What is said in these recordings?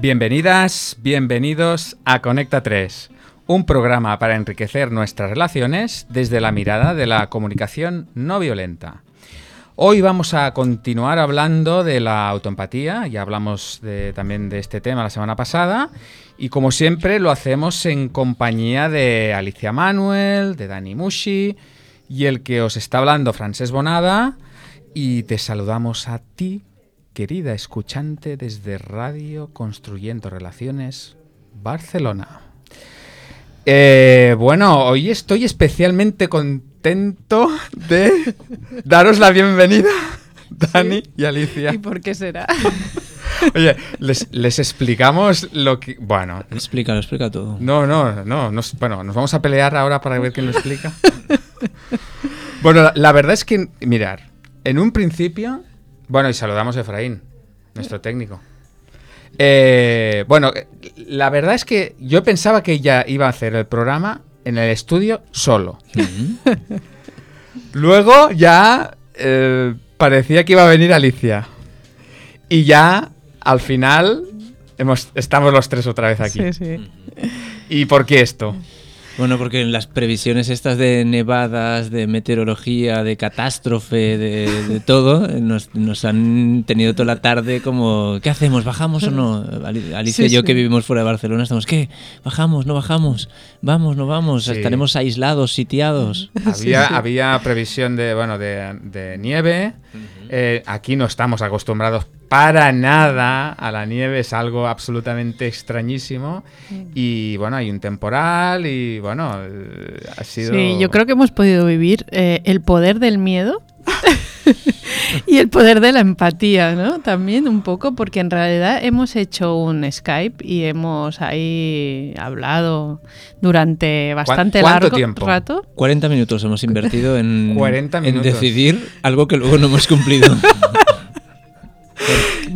Bienvenidas, bienvenidos a Conecta 3, un programa para enriquecer nuestras relaciones desde la mirada de la comunicación no violenta. Hoy vamos a continuar hablando de la autoempatía, ya hablamos también de este tema la semana pasada, y como siempre lo hacemos en compañía de Alicia Manuel, de Dani Mushi, y el que os está hablando, Francés Bonada, y te saludamos a ti, querida escuchante desde Radio Construyendo Relaciones, Barcelona. Eh, bueno, hoy estoy especialmente contento de daros la bienvenida, Dani y Alicia. ¿Y por qué será? Oye, les, explicamos lo que... Bueno. Explica, lo explica todo. No, no, no. bueno, nos vamos a pelear ahora para ver quién lo explica. bueno, la, verdad es que, mirar, en un principio... Bueno, y saludamos a Efraín, nuestro técnico. Eh, bueno, la verdad es que yo pensaba que ella iba a hacer el programa en el estudio solo. Luego ya eh, parecía que iba a venir Alicia. Y ya al final hemos, estamos los tres otra vez aquí. Sí, sí. ¿Y por qué esto? Bueno, porque en las previsiones estas de nevadas, de meteorología, de catástrofe, de, todo, nos, han tenido toda la tarde como, ¿qué hacemos? ¿Bajamos o no? Alicia y yo que vivimos fuera de Barcelona estamos, ¿qué? ¿Bajamos? ¿No bajamos? ¿Vamos? ¿No vamos? ¿Estaremos aislados, sitiados? Había, había previsión de, bueno, de, nieve. Eh, aquí no estamos acostumbrados para nada a la nieve, es algo absolutamente extrañísimo. Y bueno, hay un temporal y bueno, ha sido... Sí, yo creo que hemos podido vivir eh, el poder del miedo. y el poder de la empatía, ¿no? También un poco, porque en realidad hemos hecho un Skype y hemos ahí hablado durante bastante largo tiempo? rato. 40 minutos hemos invertido en, 40 en decidir algo que luego no hemos cumplido.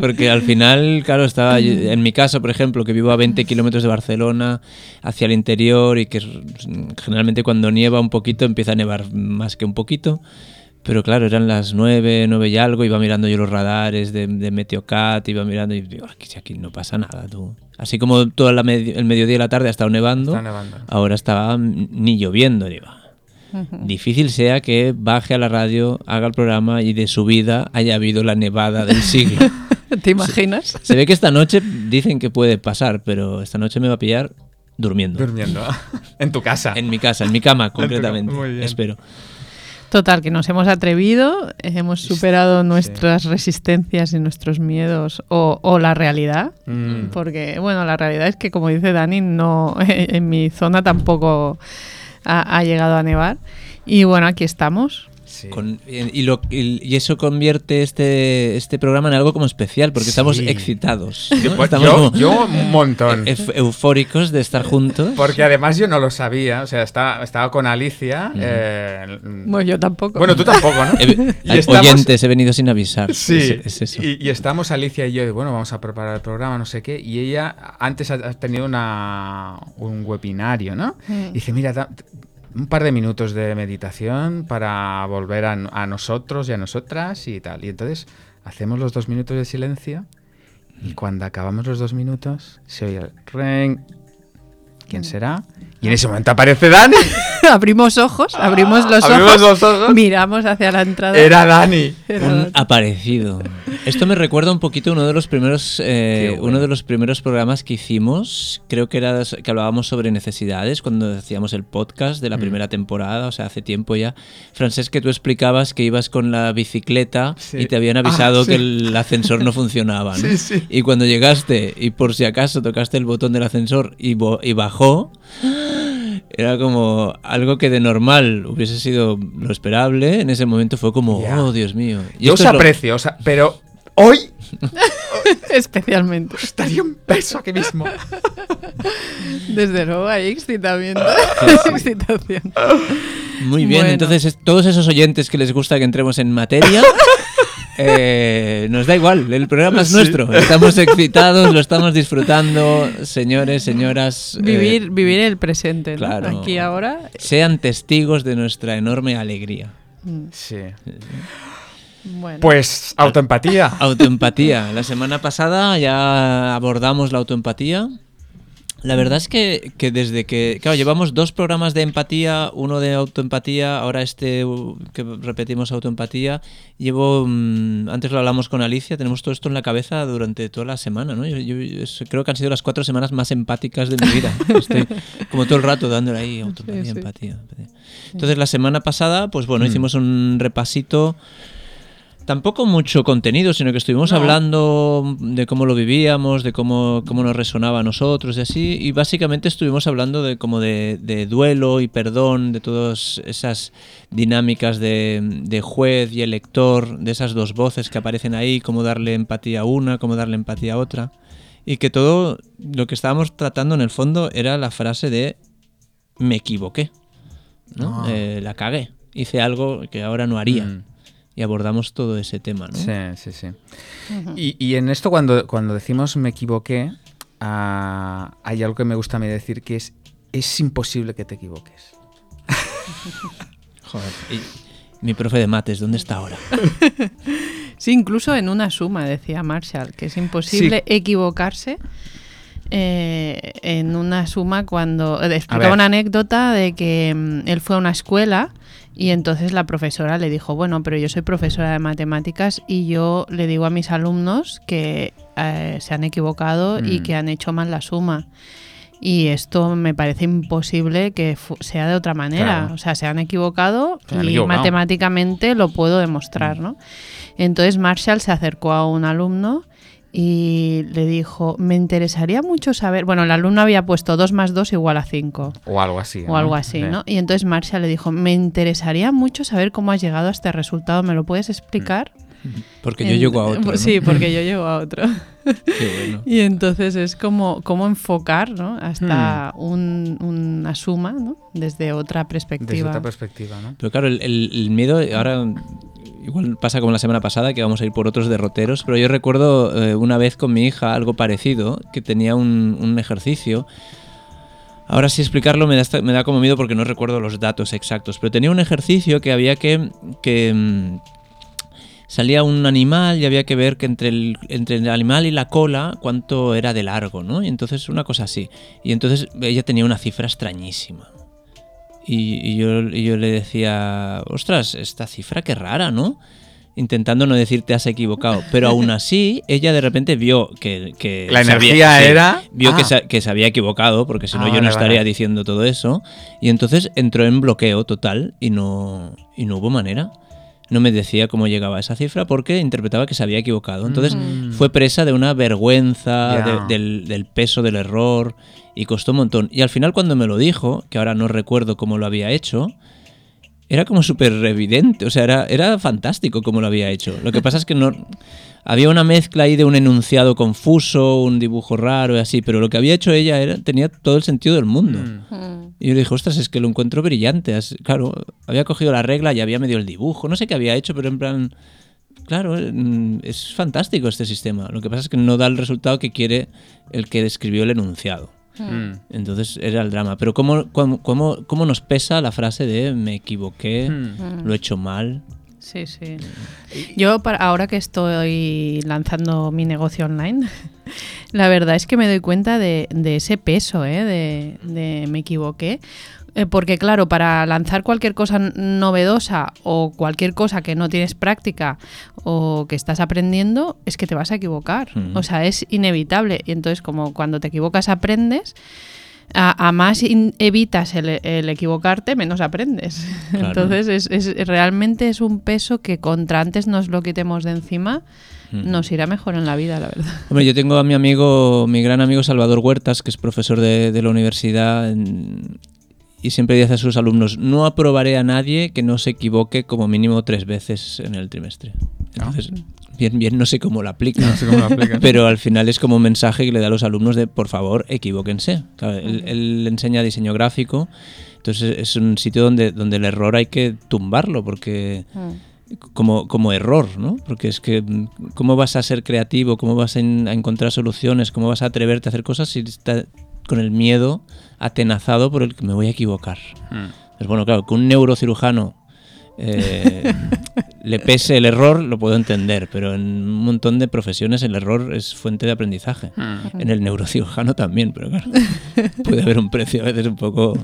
Porque al final, claro, estaba en mi caso, por ejemplo, que vivo a 20 kilómetros de Barcelona, hacia el interior y que generalmente cuando nieva un poquito empieza a nevar más que un poquito. Pero claro, eran las 9, 9 y algo, iba mirando yo los radares de, de Meteocat, iba mirando y digo, aquí, aquí no pasa nada, tú. Así como todo el mediodía y la tarde ha estado nevando, nevando. ahora estaba ni lloviendo, digo. Difícil sea que baje a la radio, haga el programa y de su vida haya habido la nevada del siglo. ¿Te imaginas? Se, ve que esta noche dicen que puede pasar, pero esta noche me va a pillar durmiendo. Durmiendo. en tu casa. En mi casa, en mi cama, concretamente. Espero. Total, que nos hemos atrevido, hemos superado nuestras resistencias y nuestros miedos o, la realidad. Mm. Porque, bueno, la realidad es que, como dice Dani, no en mi zona tampoco ha, llegado a nevar. Y bueno, aquí estamos. Y, lo, y, eso convierte este, este programa en algo como especial, porque estamos excitados. Estamos yo, un montón. eufóricos de estar juntos. Porque además yo no lo sabía, o sea, estaba, estaba con Alicia. Eh, bueno, yo tampoco. Bueno, tú tampoco, ¿no? y Oyentes, he venido sin avisar. Sí, Y, estamos Alicia y yo, bueno, vamos a preparar el programa, no sé qué, y ella antes ha tenido una, un webinario, ¿no? Mm. Y dice, mira, un par de minutos de meditación para volver a, a, nosotros y a nosotras y tal. Y entonces hacemos los dos minutos de silencio y cuando acabamos los dos minutos se oye el ring. ¿Quién será? Y en ese momento aparece Dani. abrimos ojos, abrimos, los, ojos, miramos hacia la entrada. Era Dani. un aparecido. Esto me recuerda un poquito uno de los primeros, eh, uno de los primeros programas que hicimos. Creo que era que hablábamos sobre necesidades cuando hacíamos el podcast de la mm. primera temporada, o sea, hace tiempo ya. Francés, que tú explicabas que ibas con la bicicleta y te habían avisado ah, que el ascensor no funcionaba. ¿no? Y cuando llegaste y por si acaso tocaste el botón del ascensor y, y bajó. Era como algo que de normal hubiese sido lo esperable. En ese momento fue como, oh, Dios mío. Yo os aprecio, o sea, pero hoy. Especialmente. Estaría un peso aquí mismo. Desde luego hay excitamiento. excitación. Muy bien, entonces todos esos oyentes que les gusta que entremos en materia. Eh, nos da igual, el programa es nuestro. Estamos excitados, lo estamos disfrutando, señores, señoras. Eh, vivir, vivir el presente, claro, aquí ahora. Sean testigos de nuestra enorme alegría. Mm. Sí. Pues autoempatía. Autoempatía. La semana pasada ya abordamos la autoempatía. La verdad es que, desde que, claro, llevamos dos programas de empatía, uno de autoempatía, ahora este que repetimos autoempatía, llevo, mm, antes lo hablamos con Alicia, tenemos todo esto en la cabeza durante toda la semana, ¿no? Yo, creo que han sido las cuatro semanas más empáticas de mi vida. Estoy como todo el rato dándole ahí autoempatía, empatía. Entonces la semana pasada, pues bueno, mm. hicimos un repasito Tampoco mucho contenido, sino que estuvimos hablando de cómo lo vivíamos, de cómo, cómo nos resonaba a nosotros y así. Y básicamente estuvimos hablando de como de, duelo y perdón, de todas esas dinámicas de, de, juez y elector, de esas dos voces que aparecen ahí, cómo darle empatía a una, cómo darle empatía a otra. Y que todo lo que estábamos tratando en el fondo era la frase de me equivoqué. ¿no? Ah. Eh, la cagué. Hice algo que ahora no haría. Mm y abordamos todo ese tema, ¿no? Sí, sí, sí. y, en esto cuando, cuando decimos me equivoqué, ah, hay algo que me gusta a mí decir que es es imposible que te equivoques. Joder, y mi profe de mates, ¿dónde está ahora? sí, incluso en una suma, decía Marshall, que es imposible equivocarse. Eh, en una suma cuando explicaba una anécdota de que mm, él fue a una escuela y entonces la profesora le dijo, bueno, pero yo soy profesora de matemáticas y yo le digo a mis alumnos que eh, se han equivocado y mm. que han hecho mal la suma. Y esto me parece imposible que sea de otra manera. O sea, se han equivocado y matemáticamente lo puedo demostrar, mm. ¿no? Entonces Marshall se acercó a un alumno y le dijo, me interesaría mucho saber, bueno, el alumno había puesto 2 más 2 igual a 5. O algo así. O algo así, ¿no? Y entonces Marcia le dijo, me interesaría mucho saber cómo has llegado a este resultado, ¿me lo puedes explicar? Porque yo llego a otro. Sí, porque yo llego a otro. Qué bueno. Y entonces es como, como enfocar ¿no? hasta hmm. una suma ¿no? desde otra perspectiva. Desde otra perspectiva, ¿no? Pero claro, el, el miedo, ahora igual pasa como la semana pasada, que vamos a ir por otros derroteros, pero yo recuerdo eh, una vez con mi hija algo parecido, que tenía un, ejercicio. Ahora sí explicarlo me da, me da, como miedo porque no recuerdo los datos exactos, pero tenía un ejercicio que había que... que mm, salía un animal y había que ver que entre el, entre el animal y la cola cuánto era de largo, ¿no? Y entonces una cosa así. Y entonces ella tenía una cifra extrañísima. Y, yo, yo, le decía, ostras, esta cifra qué rara, ¿no? Intentando no decir te has equivocado. Pero aún así, ella de repente vio que... la energía era... Vio que, ah. se, que, se, había equivocado, porque si no ah, yo no estaría diciendo todo eso. Y entonces entró en bloqueo total y no, y no hubo manera no me decía cómo llegaba a esa cifra porque interpretaba que se había equivocado. Entonces mm. fue presa de una vergüenza, del, peso del error y costó un montón. Y al final cuando me lo dijo, que ahora no recuerdo cómo lo había hecho, era como súper evidente, o sea, era, era fantástico cómo lo había hecho. Lo que pasa es que no... Había una mezcla ahí de un enunciado confuso, un dibujo raro y así, pero lo que había hecho ella era, tenía todo el sentido del mundo. Mm. Mm. Y yo le dije, ostras, es que lo encuentro brillante. Claro, había cogido la regla y había medio el dibujo. No sé qué había hecho, pero en plan. Claro, mm, es fantástico este sistema. Lo que pasa es que no da el resultado que quiere el que describió el enunciado. Hmm. Entonces era el drama. Pero ¿cómo, cómo, cómo, nos pesa la frase de me equivoqué, hmm. lo he hecho mal? Sí, sí. Yo para ahora que estoy lanzando mi negocio online, la verdad es que me doy cuenta de, ese peso, ¿eh? de, me equivoqué. Eh, porque claro, para lanzar cualquier cosa novedosa o cualquier cosa que no tienes práctica o que estás aprendiendo, es que te vas a equivocar. O sea, es inevitable. Y entonces como cuando te equivocas aprendes, a, más evitas el, equivocarte, menos aprendes. Entonces, es, realmente es un peso que contra antes nos lo quitemos de encima, nos irá mejor en la vida, la verdad. Hombre, yo tengo a mi amigo, mi gran amigo Salvador Huertas, que es profesor de, la universidad, y siempre dice a sus alumnos, no aprobaré a nadie que no se equivoque como mínimo tres veces en el trimestre. Ah. Entonces, bien, bien, no sé cómo lo aplica. pero al final es como un mensaje que le da a los alumnos de, por favor, equivóquense. él, enseña diseño gráfico, entonces es un sitio donde, donde el error hay que tumbarlo, porque... Mm. Como, como, error, ¿no? Porque es que, ¿cómo vas a ser creativo? ¿Cómo vas a, encontrar soluciones? ¿Cómo vas a atreverte a hacer cosas si estás con el miedo atenazado por el que me voy a equivocar? Mm. Pues bueno, claro, que un neurocirujano eh, le pese el error, lo puedo entender, pero en un montón de profesiones el error es fuente de aprendizaje. Hmm. En el neurocirujano también, pero claro, puede haber un precio a veces un poco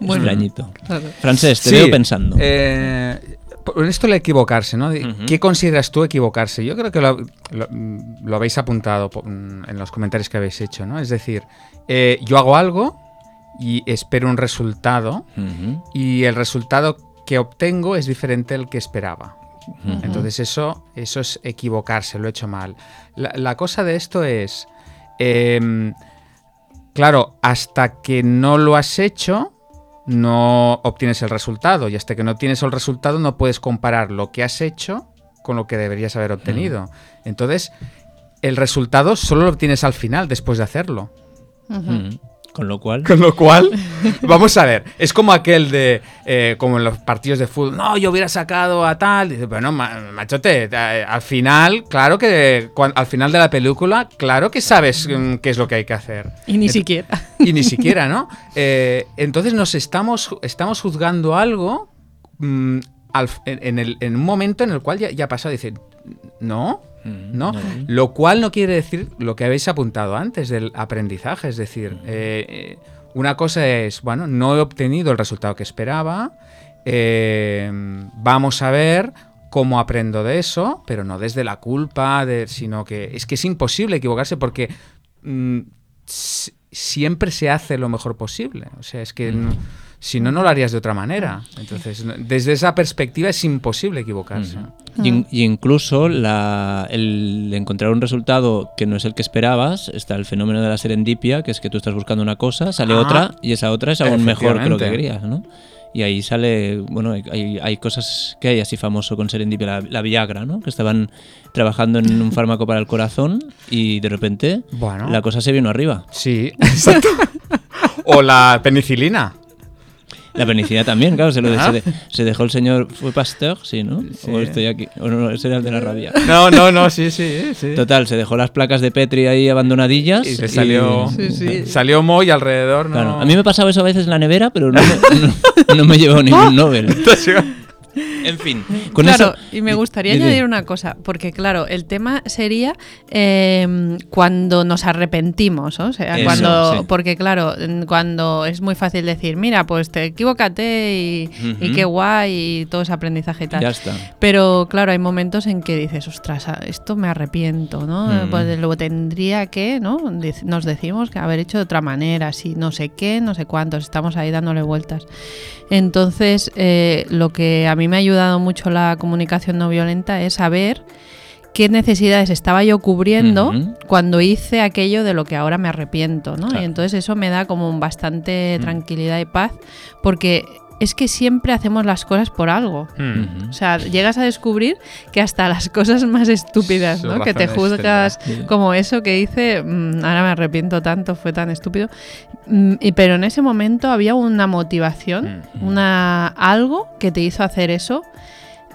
Bueno, extrañito. Claro. Francés, te Sí, veo pensando. eh, por esto de equivocarse, ¿no? ¿Qué consideras tú equivocarse? Yo creo que lo, lo- lo habéis apuntado en los comentarios que habéis hecho, ¿no? Es decir, eh, yo hago algo y espero un resultado y el resultado que obtengo es diferente al que esperaba. Entonces eso, eso es equivocarse, lo he hecho mal. La, la cosa de esto es, em, claro, hasta que no lo has hecho, no obtienes el resultado. Y hasta que no tienes el resultado, no puedes comparar lo que has hecho con lo que deberías haber obtenido. Entonces, el resultado solo lo obtienes al final, después de hacerlo. Con lo cual, Con lo cual, vamos a ver, es como aquel de, eh, como en los partidos de fútbol, no, yo hubiera sacado a tal, dice, bueno, ma- machote, eh, al final, claro que, al final de la película, claro que sabes mm, qué es lo que hay que hacer. Y ni siquiera. Y ni siquiera, ¿no? Eh, entonces nos estamos, estamos juzgando algo mm, al- en, en el- en un momento en el cual ya, ya ha pasado, dice, no, ¿no? no. Lo cual no quiere decir lo que habéis apuntado antes del aprendizaje, es decir, eh, una cosa es, bueno, no he obtenido el resultado que esperaba, eh, vamos a ver cómo aprendo de eso, pero no desde la culpa, de, sino que es que es imposible equivocarse porque mm, si- siempre se hace lo mejor posible, o sea, es que no- si no, no lo harías de otra manera. Entonces, desde esa perspectiva es imposible equivocarse. Y, in- y incluso la- el encontrar un resultado que no es el que esperabas, está el fenómeno de la serendipia, que es que tú estás buscando una cosa, sale Ah. otra y esa otra es aún mejor que lo que querías, ¿no? Y ahí sale, bueno, hay- hay, hay cosas que hay así famoso con serendipia, la, la Viagra, ¿no? Que estaban trabajando en un fármaco para el corazón y de repente Bueno. la cosa se vino arriba. Sí, exacto. o la penicilina. La penicilina también, claro, se, lo de- se, de- se dejó el señor, ¿fue Pasteur? Sí, ¿no? Sí. O estoy aquí, o no, ese era el de la rabia. No, no, no, sí, sí, sí. Total, se dejó las placas de Petri ahí abandonadillas. Y le salió, Sí, sí. salió Moy alrededor, ¿no? Claro, a mí me ha pasado eso a veces en la nevera, pero no me, no, no me he llevado ningún Nobel. En fin, con claro, eso. y me gustaría Dile. añadir una cosa, porque claro, el tema sería eh, cuando nos arrepentimos, o sea, Eso, cuando, sí. porque claro, cuando es muy fácil decir, mira, pues te equivócate y, y Ujú. qué guay y todo ese aprendizaje y tal. Ya está. Pero claro, hay momentos en que dices, ostras, esto me arrepiento, ¿no? Mm. Pues lo tendría que, ¿no? Nos decimos que haber hecho de otra manera, si no sé qué, no sé cuántos, estamos ahí dándole vueltas. Entonces, eh, lo que a mí me ha ayudado mucho la comunicación no violenta es saber qué necesidades estaba yo cubriendo cuando hice aquello de lo que ahora me arrepiento, ¿no? Claro. Y entonces eso me da como bastante Mm. tranquilidad y paz, porque es que siempre hacemos las cosas por algo. Mm. Ujú. O sea, llegas a descubrir que hasta las cosas más estúpidas, ¿no? Que te juzgas como eso que hice, "Mm, ahora me arrepiento tanto, fue tan estúpido. Mm, y, pero en ese momento había una motivación, Mm. una algo que te hizo hacer eso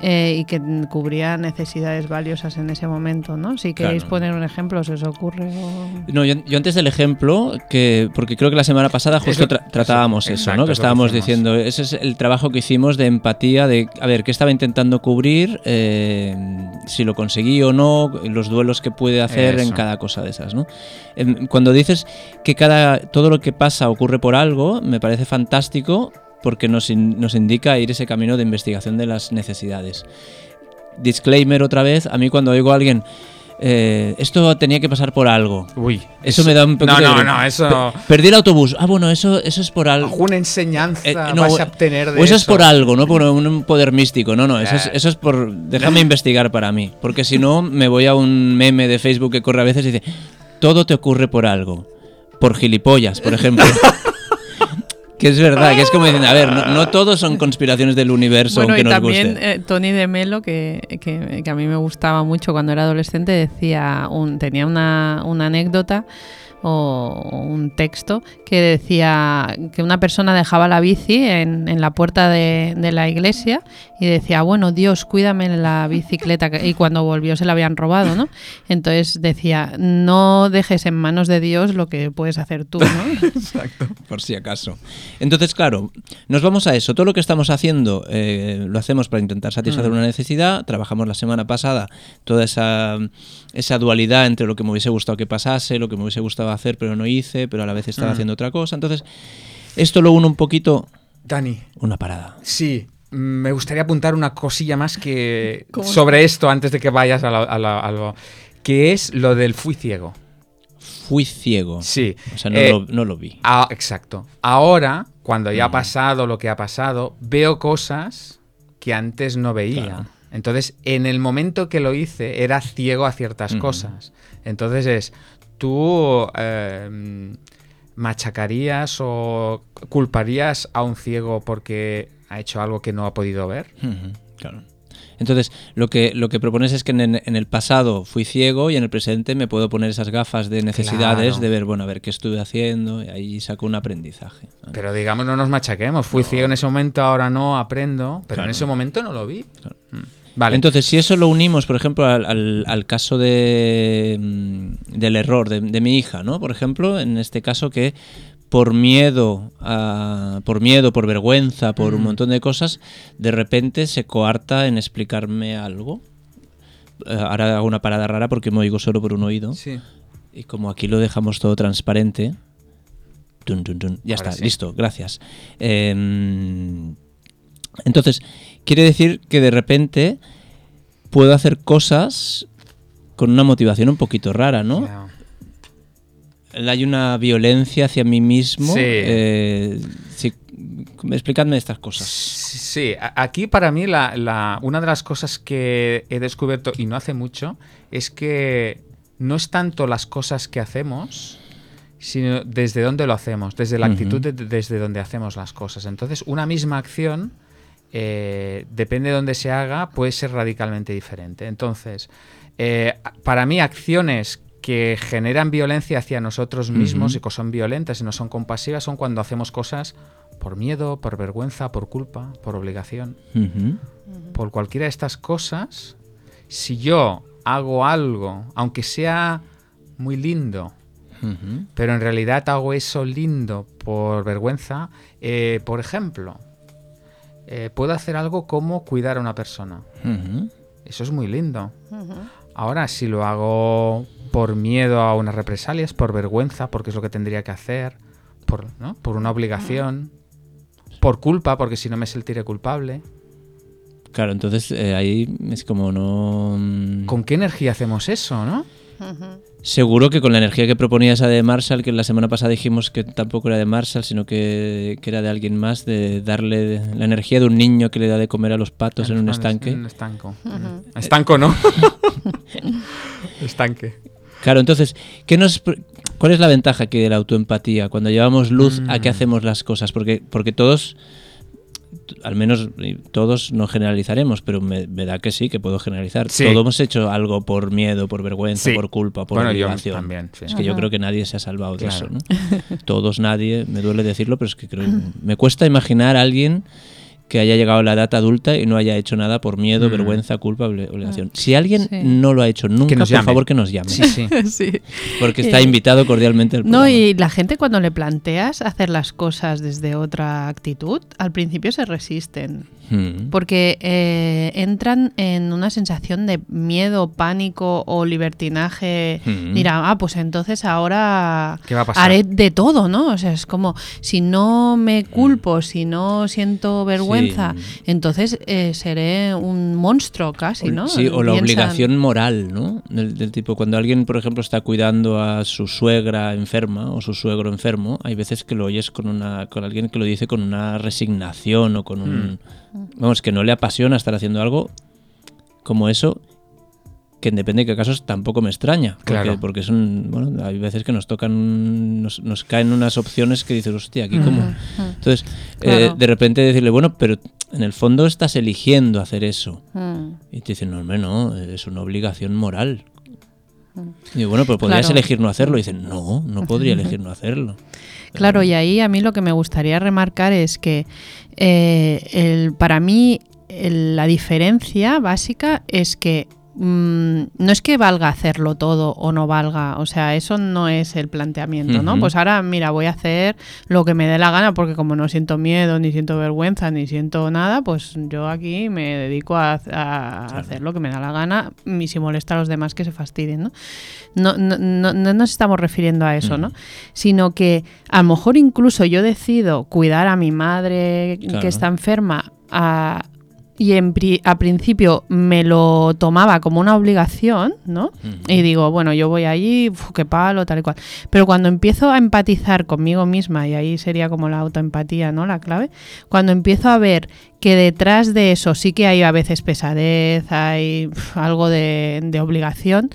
eh, y que cubría necesidades valiosas en ese momento, ¿no? Si queréis Claro. poner un ejemplo, si os ocurre. o- No, yo, yo antes del ejemplo, que porque creo que la semana pasada justo tra- tratábamos eso, eso, exacto, ¿no? Que que estábamos hicimos. diciendo, ese es el trabajo que hicimos de empatía, de a ver qué estaba intentando cubrir, eh, si lo conseguí o no, los duelos que puede hacer en Eso. cada cosa de esas, ¿no? Em, Cuando dices que cada todo lo que pasa ocurre por algo, me parece fantástico porque nos, in- nos indica ir ese camino de investigación de las necesidades. Disclaimer otra vez, a mí cuando oigo a alguien, eh, esto tenía que pasar por algo. Uy. Eso me da un poquito No, no, de- no, eso. Pe- Perdí el autobús. Ah, bueno, eso, eso es por algo. Alguna enseñanza Eh, no, vas a obtener de o eso es por algo, no por un, un poder místico. No, no, eso es, Eh. eso es por. Déjame investigar para mí. Porque si no, me voy a un meme de Facebook que corre a veces y dice: Todo te ocurre por algo. Por gilipollas, por ejemplo. que es verdad, que es como diciendo: A ver, no, no todos son conspiraciones del universo, Bueno, aunque y nos también guste. eh, Tony de Melo, que, que- que a mí me gustaba mucho cuando era adolescente, decía un, tenía una, una anécdota o un texto que decía que una persona dejaba la bici en, en la puerta de, de, la iglesia y decía, bueno, Dios, cuídame la bicicleta. Y cuando volvió se la habían robado, ¿no? Entonces decía, no dejes en manos de Dios lo que puedes hacer tú, ¿no? Exacto, por si acaso. Entonces, claro, nos vamos a eso. Todo lo que estamos haciendo eh, lo hacemos para intentar satisfacer mm. una necesidad. Trabajamos la semana pasada toda esa, esa dualidad entre lo que me hubiese gustado que pasase, lo que me hubiese gustado hacer pero no hice, pero a la vez estaba mm. haciendo otra cosa. Entonces, esto lo uno un poquito... Dani. Una parada. Sí, me gustaría apuntar una cosilla más que sobre esto antes de que vayas a, lo, que es lo del fui ciego. Fui ciego. Sí. O sea, no, eh, lo, no lo, vi. Exacto. Ahora, cuando ya ha pasado lo que ha pasado, veo cosas que antes no veía. Entonces, en el momento que lo hice, era ciego a ciertas cosas. Entonces es, tú em, machacarías o culparías a un ciego porque ha hecho algo que no ha podido ver? claro. Entonces, lo que, lo que propones es que en, el pasado fui ciego y en el presente me puedo poner esas gafas de necesidades de ver, bueno, a ver qué estuve haciendo y ahí saco un aprendizaje. Pero digamos, no nos machaquemos. Fui ciego en ese momento, ahora no aprendo, pero en ese momento no lo vi. Mm. Vale. Entonces, si eso lo unimos, por ejemplo, al, caso de, mm, del error de, mi hija, ¿no? Por ejemplo, en este caso que por miedo, por miedo, por vergüenza, por un montón de cosas, de repente se coarta en explicarme algo. Eh, ahora hago una parada rara porque me oigo solo por un oído. Sí. Y como aquí lo dejamos todo transparente, ya está, listo, gracias. Em, entonces, quiere decir que de repente puedo hacer cosas con una motivación un poquito rara, ¿no? Hay una violencia hacia mí mismo. Sí. Eh, explicadme estas cosas. Sí, aquí para mí la, una de las cosas que he descubierto, y no hace mucho, es que no es tanto las cosas que hacemos, sino desde dónde lo hacemos, desde la actitud desde donde hacemos las cosas. Entonces, una misma acción eh, depende de dónde se haga, puede ser radicalmente diferente. Entonces, eh, para mí, acciones que generan violencia hacia nosotros mismos y que son violentas y no son compasivas son cuando hacemos cosas por miedo, por vergüenza, por culpa, por obligación. Por cualquiera de estas cosas, si yo hago algo, aunque sea muy lindo, pero en realidad hago eso lindo por vergüenza, eh, por ejemplo, eh, puedo hacer algo como cuidar a una persona. Eso es muy lindo. Ahora, si lo hago por miedo a unas represalias, por vergüenza, porque es lo que tendría que hacer, por, por una obligación, por culpa, porque si no me sentiré culpable. Claro, entonces eh, ahí es como no... Mm, ¿Con qué energía hacemos eso, no? Seguro que con la energía que proponía esa de Marshall, que la semana pasada dijimos que tampoco era de Marshall, sino que, era de alguien más, de darle la energía de un niño que le da de comer a los patos en un estanque. En un estanco. Estanco, ¿no? Estanque. Claro, entonces, ¿qué nos, ¿cuál es la ventaja aquí de la autoempatía cuando llevamos luz a qué mm. hacemos las cosas? Porque, porque todos al menos todos no generalizaremos, pero me, da que sí, que puedo generalizar. Todos hemos hecho algo por miedo, por vergüenza, por culpa, por obligación. también, Es que yo creo que nadie se ha salvado de eso. todos, nadie, me duele decirlo, pero es que creo, me cuesta imaginar a alguien que haya llegado a la edad adulta y no haya hecho nada por miedo, mm. vergüenza, culpa, obligación. Ah. Si alguien no lo ha hecho nunca, por favor que nos llame. Sí, sí. Porque está invitado cordialmente al No, y la gente cuando le planteas hacer las cosas desde otra actitud, al principio se resisten. Hmm. Porque eh, entran en una sensación de miedo, pánico o libertinaje. Hmm. Mira, ah, pues entonces ahora haré de todo, ¿no? O sea, es como, si no me culpo, si no siento vergüenza, entonces eh, seré un monstruo casi, ¿no? Sí, o la obligación moral, ¿no? Del, tipo, cuando alguien, por ejemplo, está cuidando a su suegra enferma o su suegro enfermo, hay veces que lo oyes con, una, con alguien que lo dice con una resignación o con un... Mm. Vamos, que no le apasiona estar haciendo algo como eso que depende de qué casos tampoco me extraña. Porque, claro. porque son, bueno, hay veces que nos tocan, nos, caen unas opciones que dices, hostia, aquí como. Entonces, eh, de repente decirle, bueno, pero en el fondo estás eligiendo hacer eso. Y te dicen, no, hombre, no, es una obligación moral. Y bueno, pues podrías elegir no hacerlo. Y dicen, no, no podría elegir no hacerlo. Claro, y ahí a mí lo que me gustaría remarcar es que eh, el, para mí la diferencia básica es que Mm, no es que valga hacerlo todo o no valga, o sea, eso no es el planteamiento, ¿no? Pues ahora, mira, voy a hacer lo que me dé la gana porque como no siento miedo, ni siento vergüenza, ni siento nada, pues yo aquí me dedico a, hacer lo que me da la gana y si molesta a los demás que se fastidien, ¿no? No, no, no, no nos estamos refiriendo a eso, ¿no? Sino que a lo mejor incluso yo decido cuidar a mi madre que está enferma a, y en a principio me lo tomaba como una obligación, ¿no? Y digo, bueno, yo voy allí, qué palo, tal y cual. Pero cuando empiezo a empatizar conmigo misma, y ahí sería como la autoempatía, ¿no? La clave, cuando empiezo a ver que detrás de eso sí que hay a veces pesadez, hay algo de, obligación,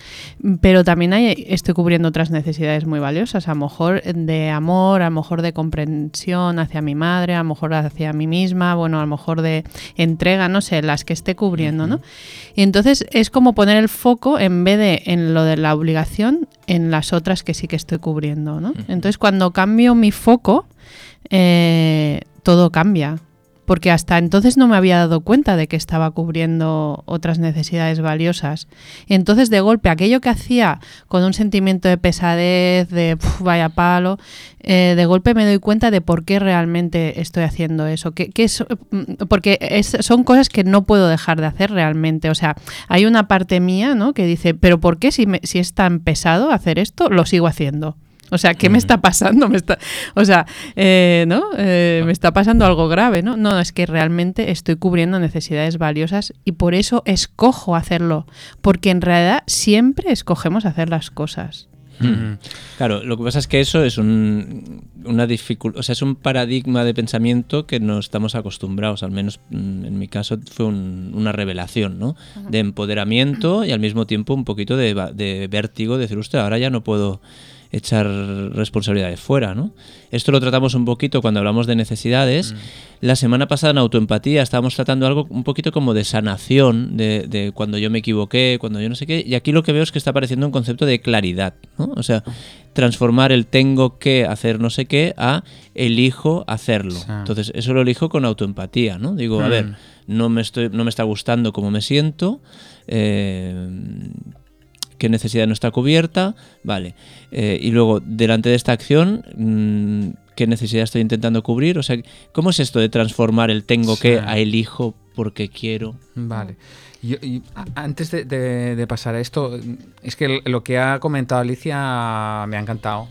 pero también hay, estoy cubriendo otras necesidades muy valiosas, a lo mejor de amor, a lo mejor de comprensión hacia mi madre, a lo mejor hacia mí misma, bueno, a lo mejor de entrega, no sé, las que esté cubriendo, ¿no? Y entonces es como poner el foco en vez de en lo de la obligación, en las otras que sí que estoy cubriendo, ¿no? Entonces cuando cambio mi foco, eh, todo cambia porque hasta entonces no me había dado cuenta de que estaba cubriendo otras necesidades valiosas. entonces de golpe aquello que hacía con un sentimiento de pesadez, de vaya palo, eh, de golpe me doy cuenta de por qué realmente estoy haciendo eso. Que, mm, porque son cosas que no puedo dejar de hacer realmente. O sea, hay una parte mía ¿no? que dice, pero ¿por qué si, si es tan pesado hacer esto, lo sigo haciendo? O sea, ¿qué me está pasando? Me está, o sea, eh, ¿no? Eh, me está pasando algo grave, ¿no? No, es que realmente estoy cubriendo necesidades valiosas y por eso escojo hacerlo. Porque en realidad siempre escogemos hacer las cosas. Claro, lo que pasa es que eso es un, una dificultad, o sea, es un paradigma de pensamiento que no estamos acostumbrados, al menos mm, en mi caso fue una revelación, ¿no? De empoderamiento y al mismo tiempo un poquito de, de vértigo, de decir, usted, ahora ya no puedo echar responsabilidades fuera, ¿no? Esto lo tratamos un poquito cuando hablamos de necesidades. Mm. La semana pasada en autoempatía estábamos tratando algo un poquito como de sanación, de, cuando yo me equivoqué, cuando yo no sé qué, y aquí lo que veo es que está apareciendo un concepto de claridad, ¿no? O sea, transformar el tengo que hacer no sé qué a elijo hacerlo. Entonces, eso lo elijo con autoempatía, ¿no? Digo, a ver, mm. no me, estoy, no me está gustando cómo me siento, eh, qué necesidad no está cubierta, vale. Eh, y luego, delante de esta acción, mm, qué necesidad estoy intentando cubrir. O sea, ¿cómo es esto de transformar el tengo que a elijo porque quiero? Vale. y antes de, pasar a esto, es que lo que ha comentado Alicia me ha encantado.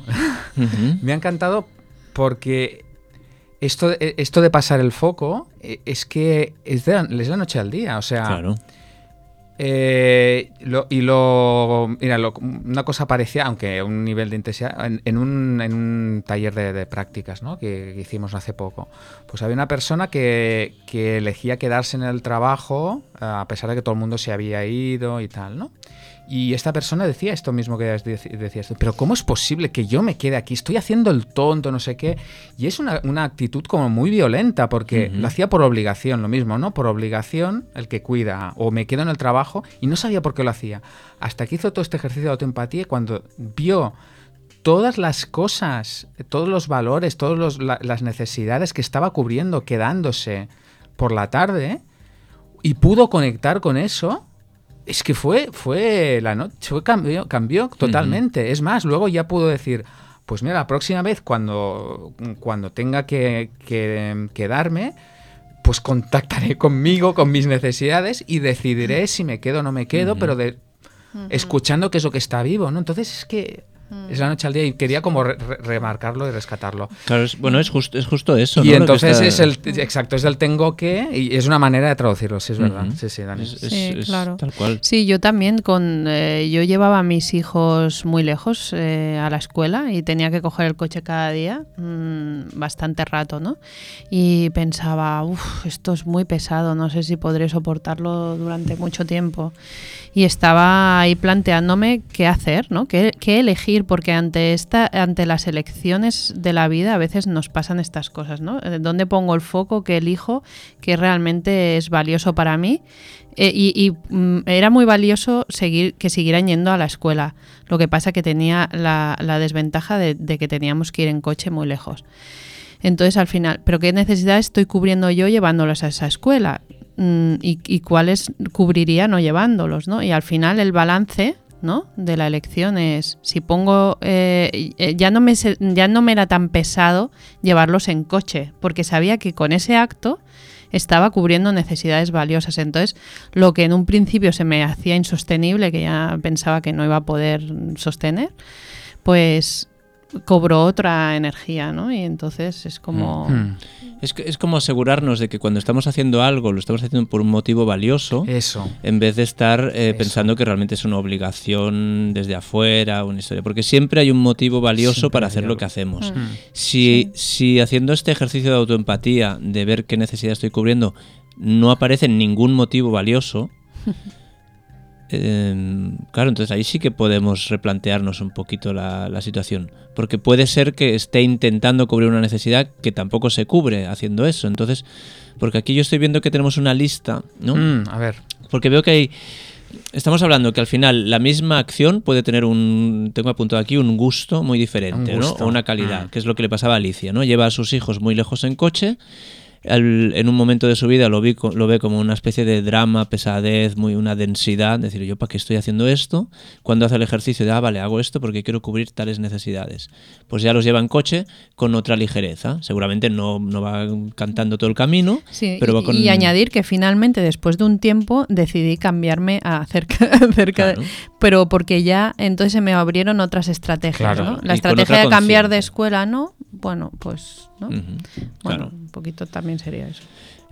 me ha encantado porque esto, esto de pasar el foco eh, es que es de, es la noche al día. O sea, claro. Eh, y lo. Mira, una cosa parecía, aunque un nivel de intensidad, en, un, en un, taller de, prácticas ¿no? que, hicimos hace poco. Pues había una persona que, que, elegía quedarse en el trabajo a pesar de que todo el mundo se había ido y tal, ¿no? Y esta persona decía esto mismo que decías pero ¿cómo es posible que yo me quede aquí? Estoy haciendo el tonto, no sé qué. Y es una, actitud como muy violenta, porque lo hacía por obligación, lo mismo, ¿no? Por obligación, el que cuida, o me quedo en el trabajo, y no sabía por qué lo hacía. Hasta que hizo todo este ejercicio de autoempatía, cuando vio todas las cosas, todos los valores, todas las necesidades que estaba cubriendo, quedándose por la tarde, y pudo conectar con eso, es que fue, fue la noche, cambió, cambió totalmente. Es más, luego ya pudo decir, pues mira, la próxima vez cuando, cuando tenga que, quedarme, pues contactaré conmigo, con mis necesidades y decidiré si me quedo o no me quedo, pero de, escuchando qué es lo que está vivo, ¿no? Entonces es que Mm. Es la noche al día y quería como remarcarlo y rescatarlo. Claro, bueno, es, justo es justo eso. Y entonces es el, exacto, es el tengo que y es una manera de traducirlo, sí, es verdad. Sí, sí, Dani. sí, claro. Tal cual. Sí, yo también con, eh, yo llevaba a mis hijos muy lejos eh, a la escuela y tenía que coger el coche cada día, mm, bastante rato, ¿no? Y pensaba, uff, esto es muy pesado, no sé si podré soportarlo durante mucho tiempo. Y estaba ahí planteándome qué hacer, ¿no? qué, qué elegir porque ante esta ante las elecciones de la vida a veces nos pasan estas cosas, ¿no? Eh, ¿Dónde pongo el foco que elijo que realmente es valioso para mí? Eh, y, mm, era muy valioso seguir que siguieran yendo a la escuela. Lo que pasa que tenía la, desventaja de, que teníamos que ir en coche muy lejos. Entonces al final, ¿pero qué necesidad estoy cubriendo yo llevándolos a esa escuela? Mm, y, y, cuáles cubriría no llevándolos, ¿no? Y al final el balance ¿no? de la elección es si pongo eh, eh, ya no me ya no me era tan pesado llevarlos en coche porque sabía que con ese acto estaba cubriendo necesidades valiosas entonces lo que en un principio se me hacía insostenible que ya pensaba que no iba a poder sostener pues cobró otra energía no y entonces es como mm. Es, es, como asegurarnos de que cuando estamos haciendo algo lo estamos haciendo por un motivo valioso. Eso. En vez de estar eh, pensando que realmente es una obligación desde afuera, una historia. Porque siempre hay un motivo valioso para hacer lo que hacemos. Mm. Si, si haciendo este ejercicio de autoempatía, de ver qué necesidad estoy cubriendo, no aparece ningún motivo valioso. Em, claro, entonces ahí sí que podemos replantearnos un poquito la, situación. Porque puede ser que esté intentando cubrir una necesidad que tampoco se cubre haciendo eso. Entonces, porque aquí yo estoy viendo que tenemos una lista, ¿no? Mm, a ver. Porque veo que hay. Estamos hablando que al final la misma acción puede tener un, tengo apuntado aquí, un gusto muy diferente, ¿no? O una calidad, mm. que es lo que le pasaba a Alicia, ¿no? Lleva a sus hijos muy lejos en coche en un momento de su vida lo, vi, lo ve como una especie de drama, pesadez, muy una densidad, decir, yo para qué estoy haciendo esto, cuando hace el ejercicio de, ah, vale, hago esto porque quiero cubrir tales necesidades. Pues ya los lleva en coche con otra ligereza, seguramente no, no va cantando todo el camino, pero va con... Y añadir que finalmente, después de un tiempo, decidí cambiarme a cerca, cerca de, pero porque ya entonces se me abrieron otras estrategias, ¿no? La estrategia de cambiar de escuela, ¿no? Bueno, pues, ¿no? Bueno, un poquito también sería eso.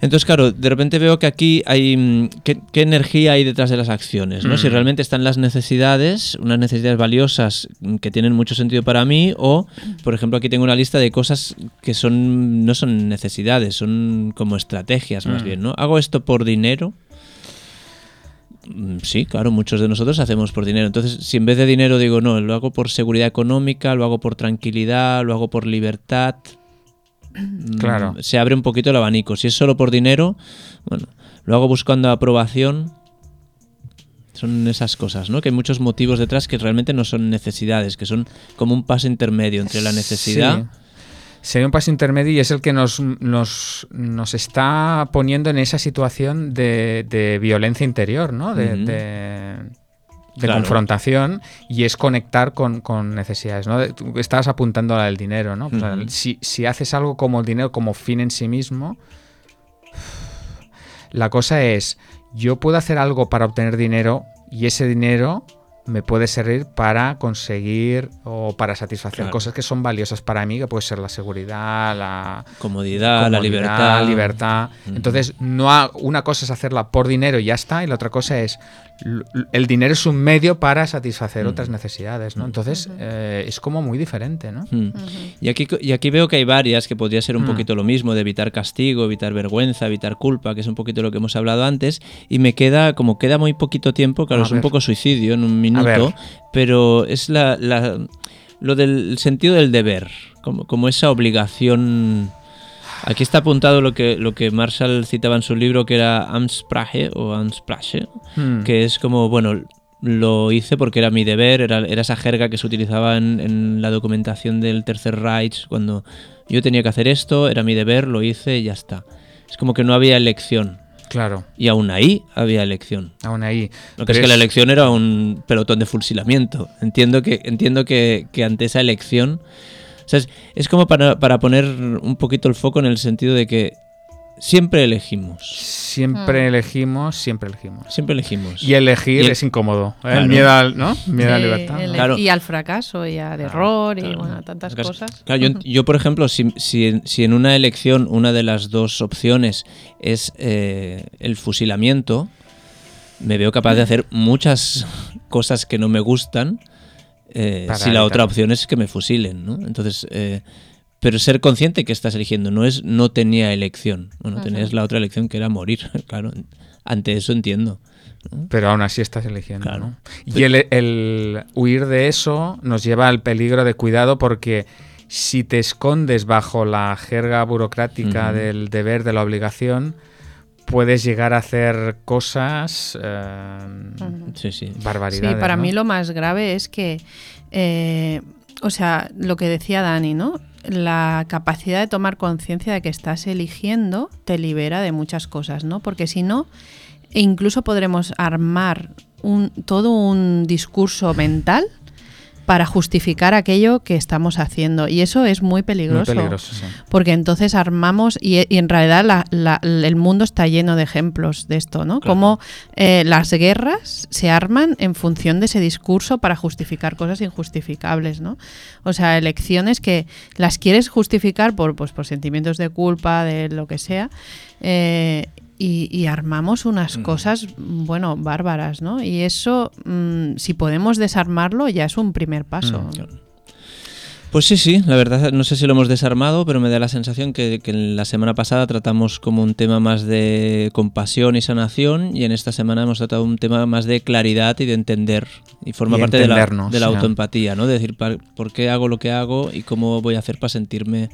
Entonces, claro, de repente veo que aquí hay. Mm, ¿Qué, energía hay detrás de las acciones? ¿no? Si mm. realmente están las necesidades, unas necesidades valiosas que tienen mucho sentido para mí, o, por ejemplo, aquí tengo una lista de cosas que son no son necesidades, son como estrategias más mm. bien, ¿no? ¿Hago esto por dinero? Sí, claro, muchos de nosotros hacemos por dinero. Entonces, si en vez de dinero digo, no, lo hago por seguridad económica, lo hago por tranquilidad, lo hago por libertad, Claro. Mm, se abre un poquito el abanico. Si es solo por dinero, bueno, lo hago buscando aprobación. Son esas cosas, ¿no? Que hay muchos motivos detrás que realmente no son necesidades, que son como un paso intermedio entre la necesidad. Sería un paso intermedio y es el que nos, nos, está poniendo en esa situación de, violencia interior, ¿no? de de confrontación y es conectar con, necesidades. ¿no? estabas apuntando a la del dinero, ¿no? si, si, haces algo como el dinero como fin en sí mismo, la cosa es, yo puedo hacer algo para obtener dinero y ese dinero me puede servir para conseguir o para satisfacer cosas que son valiosas para mí, que puede ser la seguridad, la comodidad, la libertad. Libertad. Entonces, no una cosa es hacerla por dinero y ya está, y la otra cosa es el dinero es un medio para satisfacer otras necesidades, ¿no? Entonces, eh, es como muy diferente, ¿no? Y, aquí, y aquí veo que hay varias que podría ser un poquito lo mismo, de evitar castigo, evitar vergüenza, evitar culpa, que es un poquito lo que hemos hablado antes, y me queda, como queda muy poquito tiempo, claro, es un poco suicidio en un minuto, pero es la, lo del sentido del deber, como, como esa obligación Aquí está apuntado lo que, lo que Marshall citaba en su libro, que era Amsprache o Amsprache, hmm. que es como, bueno, lo hice porque era mi deber, era, era esa jerga que se utilizaba en, en, la documentación del Tercer Reich, cuando yo tenía que hacer esto, era mi deber, lo hice y ya está. Es como que no había elección. Claro. Y aún ahí había elección. Aún ahí. Lo que es, que la elección era un pelotón de fusilamiento. Entiendo que, entiendo que, que ante esa elección es, como para, poner un poquito el foco en el sentido de que siempre elegimos. Siempre hmm. elegimos, siempre elegimos. Siempre elegimos. Y elegir es incómodo. ¿eh? El miedo al, ¿no? miedo a la libertad. Y al fracaso y al error y bueno, tantas cosas. yo, por ejemplo, si, si, en una elección una de las dos opciones es eh, el fusilamiento, me veo capaz de hacer muchas cosas que no me gustan eh, si la otra opción es que me fusilen, ¿no? Entonces, eh, pero ser consciente que estás eligiendo no es no tenía elección. Bueno, tenías la otra elección que era morir, claro. Ante eso entiendo. Pero aún así estás eligiendo. ¿no? Y el, huir de eso nos lleva al peligro de cuidado porque si te escondes bajo la jerga burocrática del deber, de la obligación, puedes llegar a hacer cosas, eh, sí, sí. barbaridades. Sí, para mí lo más grave es que, eh, o sea, lo que decía Dani, ¿no? La capacidad de tomar conciencia de que estás eligiendo te libera de muchas cosas, ¿no? Porque si no, incluso podremos armar un, todo un discurso mental para justificar aquello que estamos haciendo. Y eso es muy peligroso. Porque entonces armamos, y, en realidad el mundo está lleno de ejemplos de esto, ¿no? Como eh, las guerras se arman en función de ese discurso para justificar cosas injustificables, ¿no? O sea, elecciones que las quieres justificar por, pues, por sentimientos de culpa, de lo que sea. Eh, y, armamos unas mm. cosas, bueno, bárbaras, ¿no? Y eso, mm, si podemos desarmarlo, ya es un primer paso. Mm, pues sí, sí, la verdad no sé si lo hemos desarmado, pero me da la sensación que, que la semana pasada tratamos como un tema más de compasión y sanación y en esta semana hemos tratado un tema más de claridad y de entender y forma parte de la, de la autoempatía, ¿no? De decir, ¿por qué hago lo que hago y cómo voy a hacer para sentirme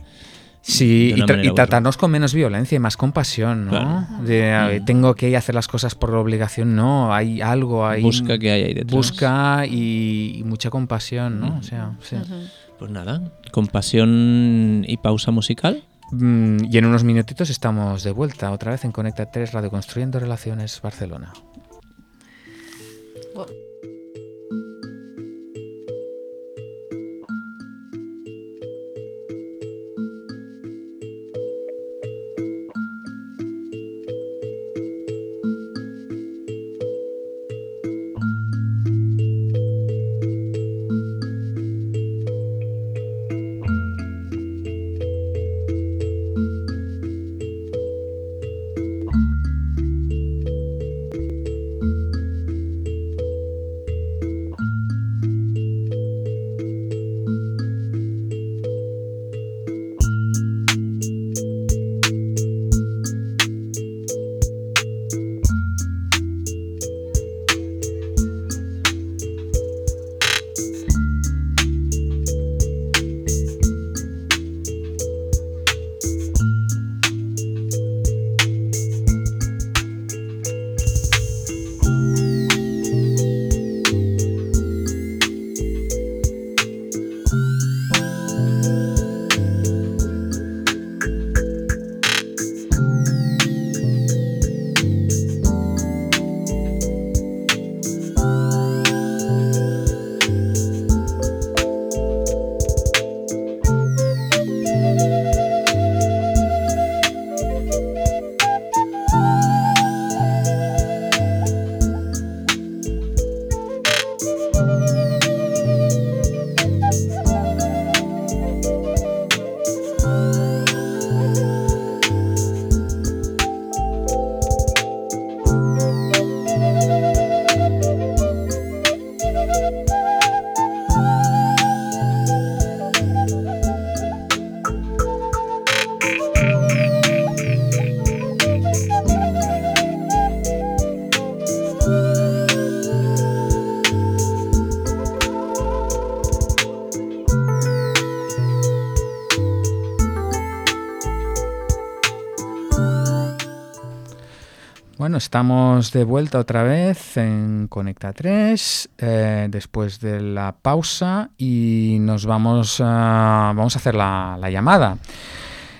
Sí, y, tratarnos con menos violencia y más compasión, ¿no? De, mm. Tengo que hacer las cosas por obligación, no, hay algo ahí. Busca que hay ahí detrás. Busca y, mucha compasión, ¿no? O sea, Pues nada, compasión y pausa musical. Mm, y en unos minutitos estamos de vuelta otra vez en Conecta 3 Radio Construyendo Relaciones Barcelona. Estamos de vuelta otra vez en Conecta 3 eh, después de la pausa y nos vamos a, vamos a hacer la, llamada.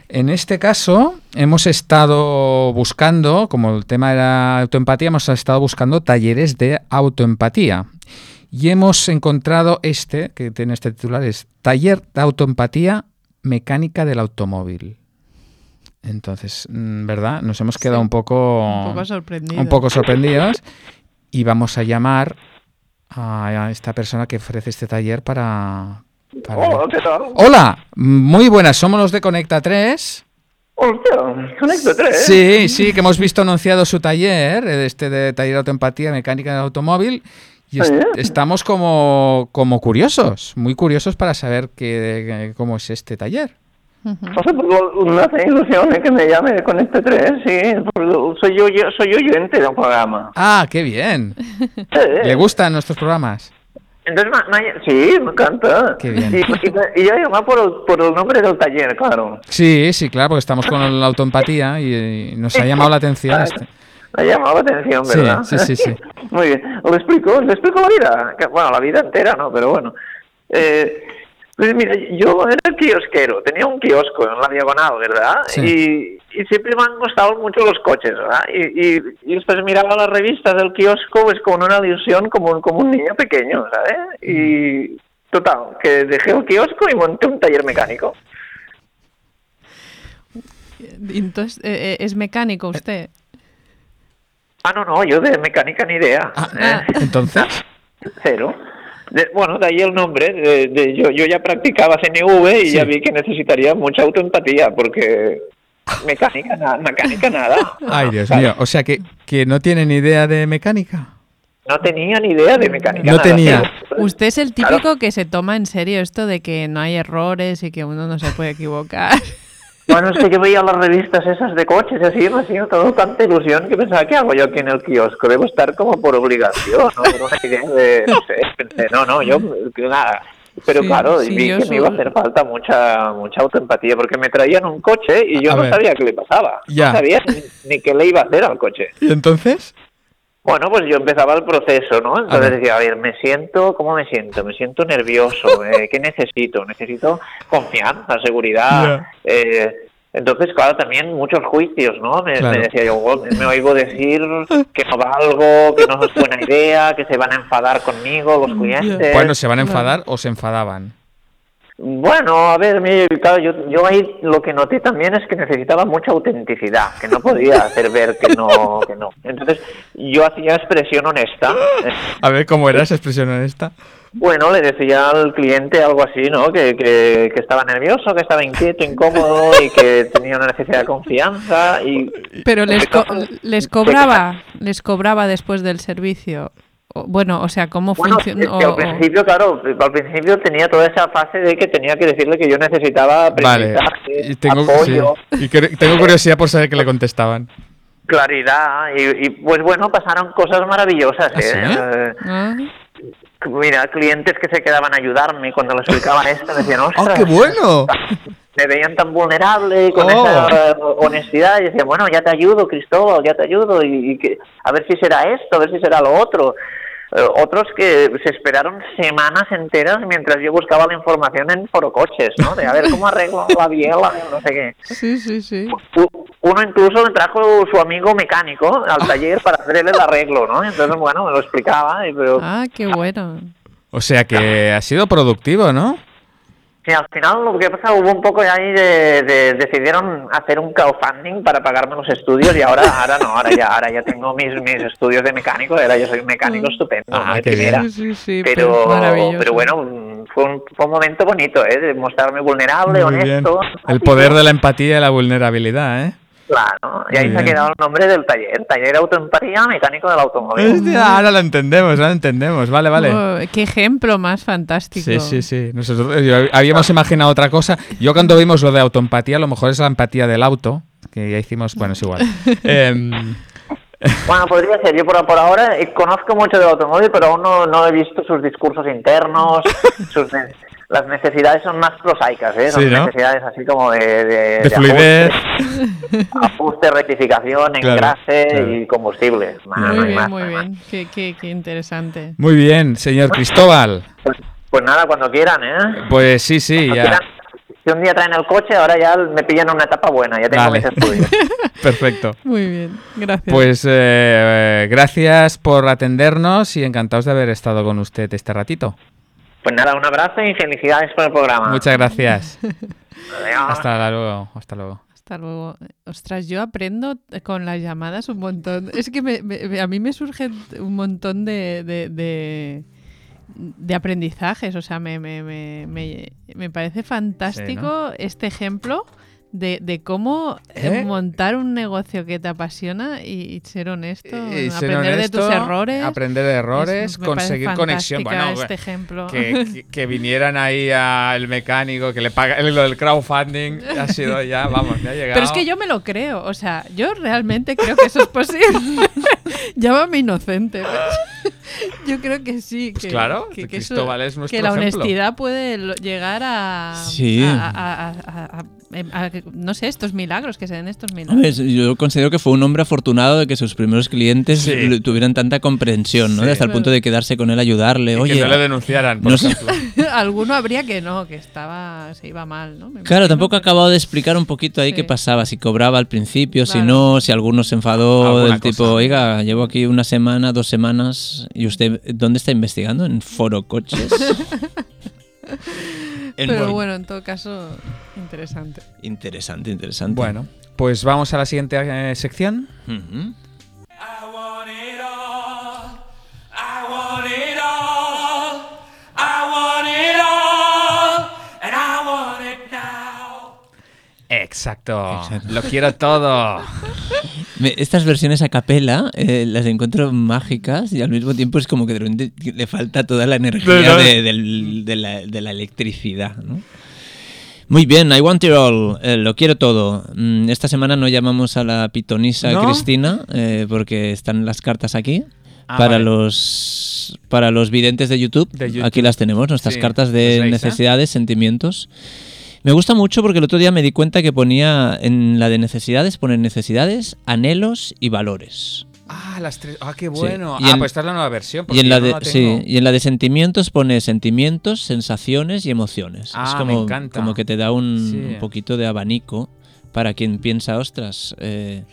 En este caso hemos estado buscando, como el tema era autoempatía, hemos estado buscando talleres de autoempatía. Y hemos encontrado este, que tiene este titular, es Taller de Autoempatía Mecánica del Automóvil. Entonces, mm, ¿verdad? Nos hemos quedado un poco... Un poco sorprendidos. Un poco sorprendidos y vamos a llamar a esta persona que ofrece este taller para... Hola, ¿qué tal? Hola, muy buenas, somos los de Conecta 3. Conecta 3. Sí, sí, que hemos visto anunciado su taller, este de taller de autoempatía mecánica del automóvil, y estamos como, como curiosos, muy curiosos para saber qué, cómo es este taller. Entonces, pues, me hace ilusión ¿eh? que me llame de Conecta 3, sí. porque soy yo, yo soy oyente del programa. Ah, qué bien. Sí. ¿Le gustan nuestros programas? Entonces, ma- ma- sí, me encanta. Qué bien. Y, y, y yo llamaba por el, por el nombre del taller, claro. Sí, sí, claro, porque estamos con la autoempatía y, y nos ha llamado la atención. este- ha llamado la atención, Sí, ¿verdad? sí, sí, sí. Muy bien. Le explico, le explico la vida. Bueno, la vida entera, ¿no? Pero bueno. Eh, pues mira, yo era kiosquero, tenía un kiosco en la diagonal, ¿verdad? Sí. Y, y siempre me han gustado mucho los coches, ¿verdad? Y, y, y después miraba las revistas del kiosco pues con una ilusión como, un- como un niño pequeño, ¿sabes? Y total, que dejé el kiosco y monté un taller mecánico. Entonces, eh, eh, ¿es mecánico usted? Ah, no, no, yo de mecánica ni idea. Ah, ¿eh? Entonces, Cero. De- bueno, de ahí el nombre. De, de- yo, yo ya practicaba CNV y Sí. ya vi que necesitaría mucha autoempatía porque mecánica, na- mecánica nada. ay Dios mío, o sea que, que no tienen idea de mecánica. No tenía ni idea de mecánica. No nada, tenía. Usted es el típico que se toma en serio esto de que no hay errores y que uno no se puede equivocar. Bueno, es que yo veía las revistas esas de coches y así, me hacía todo tanta ilusión que pensaba, ¿qué hago yo aquí en el kiosco? Debo estar como por obligación, ¿no? Por una idea de, no sé, pensé, no, no, yo, nada. Pero Sí, claro, sí, vi que me iba a hacer falta mucha mucha autoempatía porque me traían un coche y yo A no ver. sabía qué le pasaba. Ya. No sabía ni, ni qué le iba a hacer al coche. ¿Y entonces? Bueno, pues yo empezaba el proceso, ¿no? Entonces decía, a ver, me siento, ¿cómo me siento? Me siento nervioso, eh, ¿qué necesito? Necesito confianza, seguridad. eh, entonces, claro, también muchos juicios, ¿no? Me, Claro. me decía yo, "Oh, me oigo decir que no valgo, que no es buena idea, que se van a enfadar conmigo los clientes. Bueno, ¿se van a enfadar o se enfadaban? Bueno, a ver, mi- claro, yo, yo ahí lo que noté también es que necesitaba mucha autenticidad, que no podía hacer ver que no, que no. Entonces, yo hacía expresión honesta. A ver, ¿cómo era esa expresión honesta? Bueno, le decía al cliente algo así, ¿no? Que, que, que estaba nervioso, que estaba inquieto, incómodo y que tenía una necesidad de confianza y... Pero les, co- les cobraba, les cobraba después del servicio. Bueno, o sea, ¿cómo Bueno, es funciona? que al principio, claro, al principio tenía toda esa fase de que tenía que decirle que yo necesitaba Vale. tengo, apoyo, sí. Y tengo curiosidad por saber qué le contestaban. claridad y, y, pues bueno, pasaron cosas maravillosas, ¿Ah, ¿eh? sí? Eh, Ah, Mira, clientes que se quedaban a ayudarme y cuando les explicaban esto me decían, ¡Oh, ostras, qué bueno! me veían tan vulnerable y con Oh. esa eh, honestidad y decían, bueno, ya te ayudo, Cristóbal, ya te ayudo y, y que, a ver si será esto, a ver si será lo otro. Eh, otros que se esperaron semanas enteras mientras yo buscaba la información en forocoches, ¿no? De a ver cómo arreglo la biela, no sé qué. sí, sí, sí. Uno incluso me trajo su amigo mecánico al taller para hacerle el arreglo, ¿no? Entonces, bueno, me lo explicaba, y, pero Ah, qué bueno. O sea que ha sido productivo, ¿no? Sí, al final lo que pasa hubo un poco ahí de, de- decidieron hacer un crowdfunding para pagarme los estudios y ahora ahora no, ahora ya ahora ya tengo mis mis estudios de mecánico, ahora yo soy un mecánico Mm. estupendo, Ah, qué bien. primera. Sí, sí, sí. Pero maravilloso. pero bueno, fue un, fue un momento bonito, ¿eh? De mostrarme vulnerable, Muy bien. honesto. El poder de la empatía y la vulnerabilidad, ¿eh? Claro, y ahí Muy se ha quedado el nombre del taller, taller autoempatía mecánico del automóvil. Hostia, ahora lo entendemos, ahora lo entendemos. Vale, vale. Oh, qué ejemplo más fantástico. Sí, sí, sí. Nosotros yo- habíamos imaginado otra cosa. Yo cuando vimos lo de autoempatía, a lo mejor es la empatía del auto, que ya hicimos, bueno, es igual. Em, Bueno, podría ser. Yo por, por ahora eh, conozco mucho del automóvil, pero aún no, no he visto sus discursos internos. sus las necesidades son más prosaicas, ¿eh? Son Sí, ¿no? necesidades así como de... De, de fluidez. Ajuste, ajuste, rectificación, Claro, engrase claro. y combustible. Muy bien, más, muy no bien. Qué, qué, qué interesante. Muy bien, señor Cristóbal. Pues, pues nada, cuando quieran, ¿eh? Pues sí, sí, Cuando ya. quieran. Si un día traen el coche, ahora ya me pillan en una etapa buena. Ya tengo Vale. mis estudios. Perfecto. Muy bien, gracias. Pues eh, eh, gracias por atendernos y encantados de haber estado con usted este ratito. Pues nada, un abrazo y felicidades por el programa. Muchas gracias. Adiós. Hasta luego. Hasta luego. Hasta luego. Ostras, yo aprendo con las llamadas un montón. Es que me- me- a mí me surgen un montón de, de, de- de aprendizajes. O sea, me, me, me, me- me parece fantástico este ejemplo de, de cómo ¿Eh? montar un negocio que te apasiona y, y ser honesto, Y ser aprender de tus errores. Aprender de errores, Es- me conseguir conexión. Bueno, este ejemplo. que, que- que vinieran ahí al mecánico, que le paga lo del crowdfunding, ha sido ya, vamos, ya ha llegado. Pero es que yo me lo creo, o sea, yo realmente creo que eso es posible. Llámame inocente. yo creo que sí. Pues claro, que, que eso- es nuestro que la ejemplo. honestidad puede llegar a, Sí. a- no sé, estos milagros, que se den estos milagros. Yo considero que fue un hombre afortunado de que sus primeros clientes Sí. tuvieran tanta comprensión, ¿no? Sí. Hasta el punto de quedarse con él, ayudarle. Y Oye, que no le denunciaran, por no sé- ejemplo. Alguno habría que no, que estaba, se iba mal, ¿no? Me Claro, tampoco ha acabado de explicar un poquito ahí Sí. qué pasaba, si cobraba al principio, si no, si alguno se enfadó del tipo, cosa. oiga, llevo aquí una semana, dos semanas, y usted, ¿dónde está investigando? ¿En Foro Coches? En Pero bueno, en todo caso, interesante. Interesante, interesante. Bueno, pues vamos a la siguiente eh, sección. It all. I want it all. Exacto. Exacto. Lo quiero todo. Me- Estas versiones a capela eh, las encuentro mágicas y al mismo tiempo es como que de repente le falta toda la energía de, la, de la electricidad. ¿no? Muy bien, I want it all, eh, lo quiero todo. Mm, Esta semana no llamamos a la pitonisa ¿No? Cristina eh, porque están las cartas aquí. Ah, para vale. los para los videntes de YouTube, De YouTube. aquí las tenemos, nuestras Sí, cartas ¿las de necesidades, sentimientos. Me gusta mucho porque el otro día me di cuenta que ponía en la de necesidades, ponen necesidades, anhelos y valores. Ah, las tres. Ah, qué bueno. Y ah, en- pues esta es la nueva versión. Y en, la no de, la sí, tengo. y en la de sentimientos pone sentimientos, sensaciones y emociones. Ah, es me como, encanta. como que te da un, Sí. un poquito de abanico para quien piensa, ostras, eh,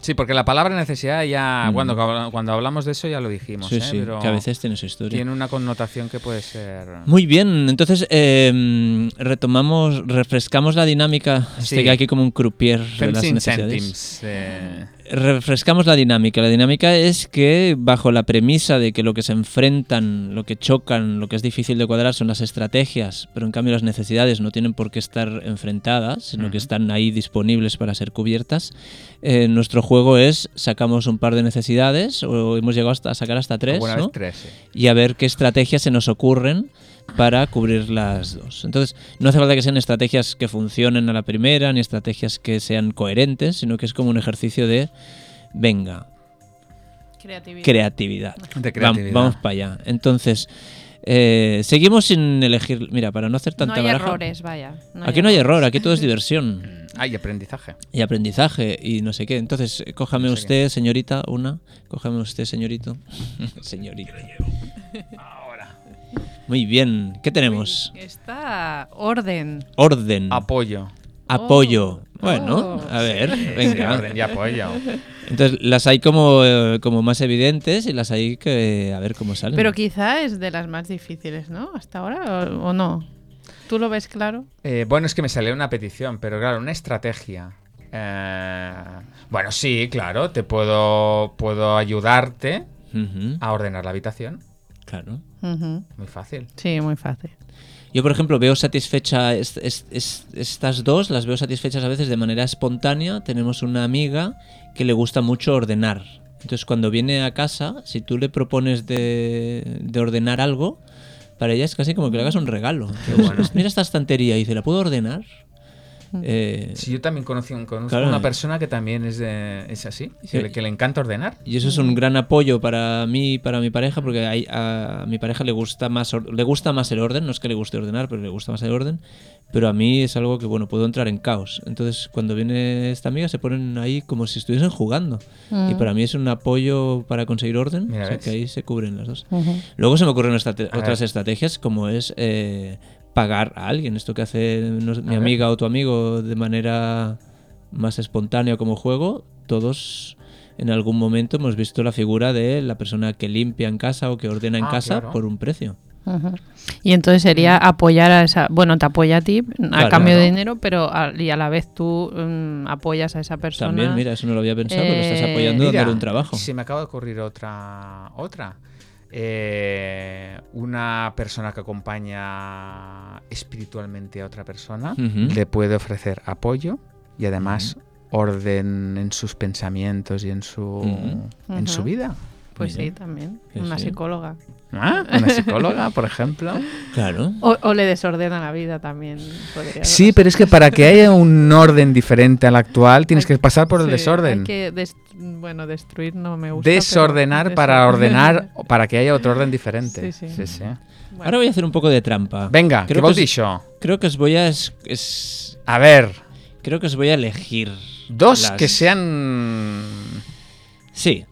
Sí, porque la palabra necesidad ya. Mm. Cuando, cuando hablamos de eso ya lo dijimos. sí, ¿eh? sí, Pero que a veces tiene su historia. tiene una connotación que puede ser. Muy bien, entonces eh, retomamos, refrescamos la dinámica. Sí. Estoy aquí como un croupier de las necesidades. centimes. eh, Refrescamos la dinámica. La dinámica es que bajo la premisa de que lo que se enfrentan, lo que chocan, lo que es difícil de cuadrar son las estrategias, pero en cambio las necesidades no tienen por qué estar enfrentadas, sino que están ahí disponibles para ser cubiertas. eh, nuestro juego es sacamos un par de necesidades o hemos llegado hasta a sacar hasta tres, alguna ¿no? vez tres, sí. y a ver qué estrategias se nos ocurren para cubrir las dos. Entonces, no hace falta que sean estrategias que funcionen a la primera, ni estrategias que sean coherentes, sino que es como un ejercicio de, venga, Creatividad. creatividad. De creatividad. Vamos para allá. Entonces, eh, seguimos sin elegir, mira, para no hacer no tanta hay baraja. errores, vaya. Aquí no hay error, aquí todo es diversión Mm, Hay aprendizaje. y aprendizaje y no sé qué. Entonces, cójame No sé usted, señorita, una. Cójame usted, señorito. señorita. Muy bien. ¿Qué tenemos? Está orden. Orden. Apoyo. Apoyo. Oh. Bueno, Oh. a ver, Sí, venga. orden y apoyo. Entonces, las hay como, eh, como más evidentes y las hay que a ver cómo salen. Pero quizá es de las más difíciles, ¿no? Hasta ahora o, o no. ¿Tú lo ves claro? Eh, bueno, es que me salió una petición, pero claro, una estrategia. Eh, bueno, sí, claro, te puedo, puedo ayudarte a ordenar la habitación. Claro. Muy fácil. Sí, muy fácil. Yo, por ejemplo, veo satisfecha est- est- est- estas dos, las veo satisfechas a veces de manera espontánea. Tenemos una amiga que le gusta mucho ordenar. Entonces, cuando viene a casa, si tú le propones de, de ordenar algo, para ella es casi como que le hagas un regalo. bueno. Mira esta estantería y dice, ¿la puedo ordenar? Eh, Sí, yo también conocí, conozco Claro. una persona que también es, de, es así, que, le, que le encanta ordenar. Y eso es un gran apoyo para mí y para mi pareja, porque hay- a, mi pareja le gusta más le gusta más el orden, no es que le guste ordenar, pero le gusta más el orden. Pero a mí es algo que bueno, puedo entrar en caos. Entonces, cuando viene esta amiga se ponen ahí como si estuviesen jugando. Y para mí es un apoyo para conseguir orden, Mira, o sea que ahí se cubren las dos. Luego se me ocurren otras estrategias como es eh, pagar a alguien. Esto que hace mi ver. amiga o tu amigo de manera más espontánea como juego. Todos en algún momento hemos visto la figura de la persona que limpia en casa o que ordena en Ah, casa claro. por un precio. Y entonces sería apoyar a esa, bueno, te apoya a ti a Claro. cambio de dinero, pero a, y a la vez tú mm, apoyas a esa persona. También, mira, eso no lo había pensado, pero estás Eh, apoyando Mira, dándole un trabajo. Se me acaba de ocurrir otra. otra. Eh, una persona que acompaña espiritualmente a otra persona le puede ofrecer apoyo y además orden en sus pensamientos y en su, en su vida. Pues Mira. sí, también. Sí, Una sí. psicóloga. ¿Ah? Una psicóloga, por ejemplo. Claro. O, o le desordena la vida también. podría Sí, ser. pero es que para que haya un orden diferente al actual tienes que pasar por el Sí, desorden. Hay que des- bueno, destruir no me gusta. Desordenar para ordenar para que haya otro orden diferente. Sí, sí. Bueno, Ahora voy a hacer un poco de trampa. Venga, Creo ¿qué que vos os-? Creo que os voy a es- es- A ver, creo que os voy a elegir dos las- que sean... Sí,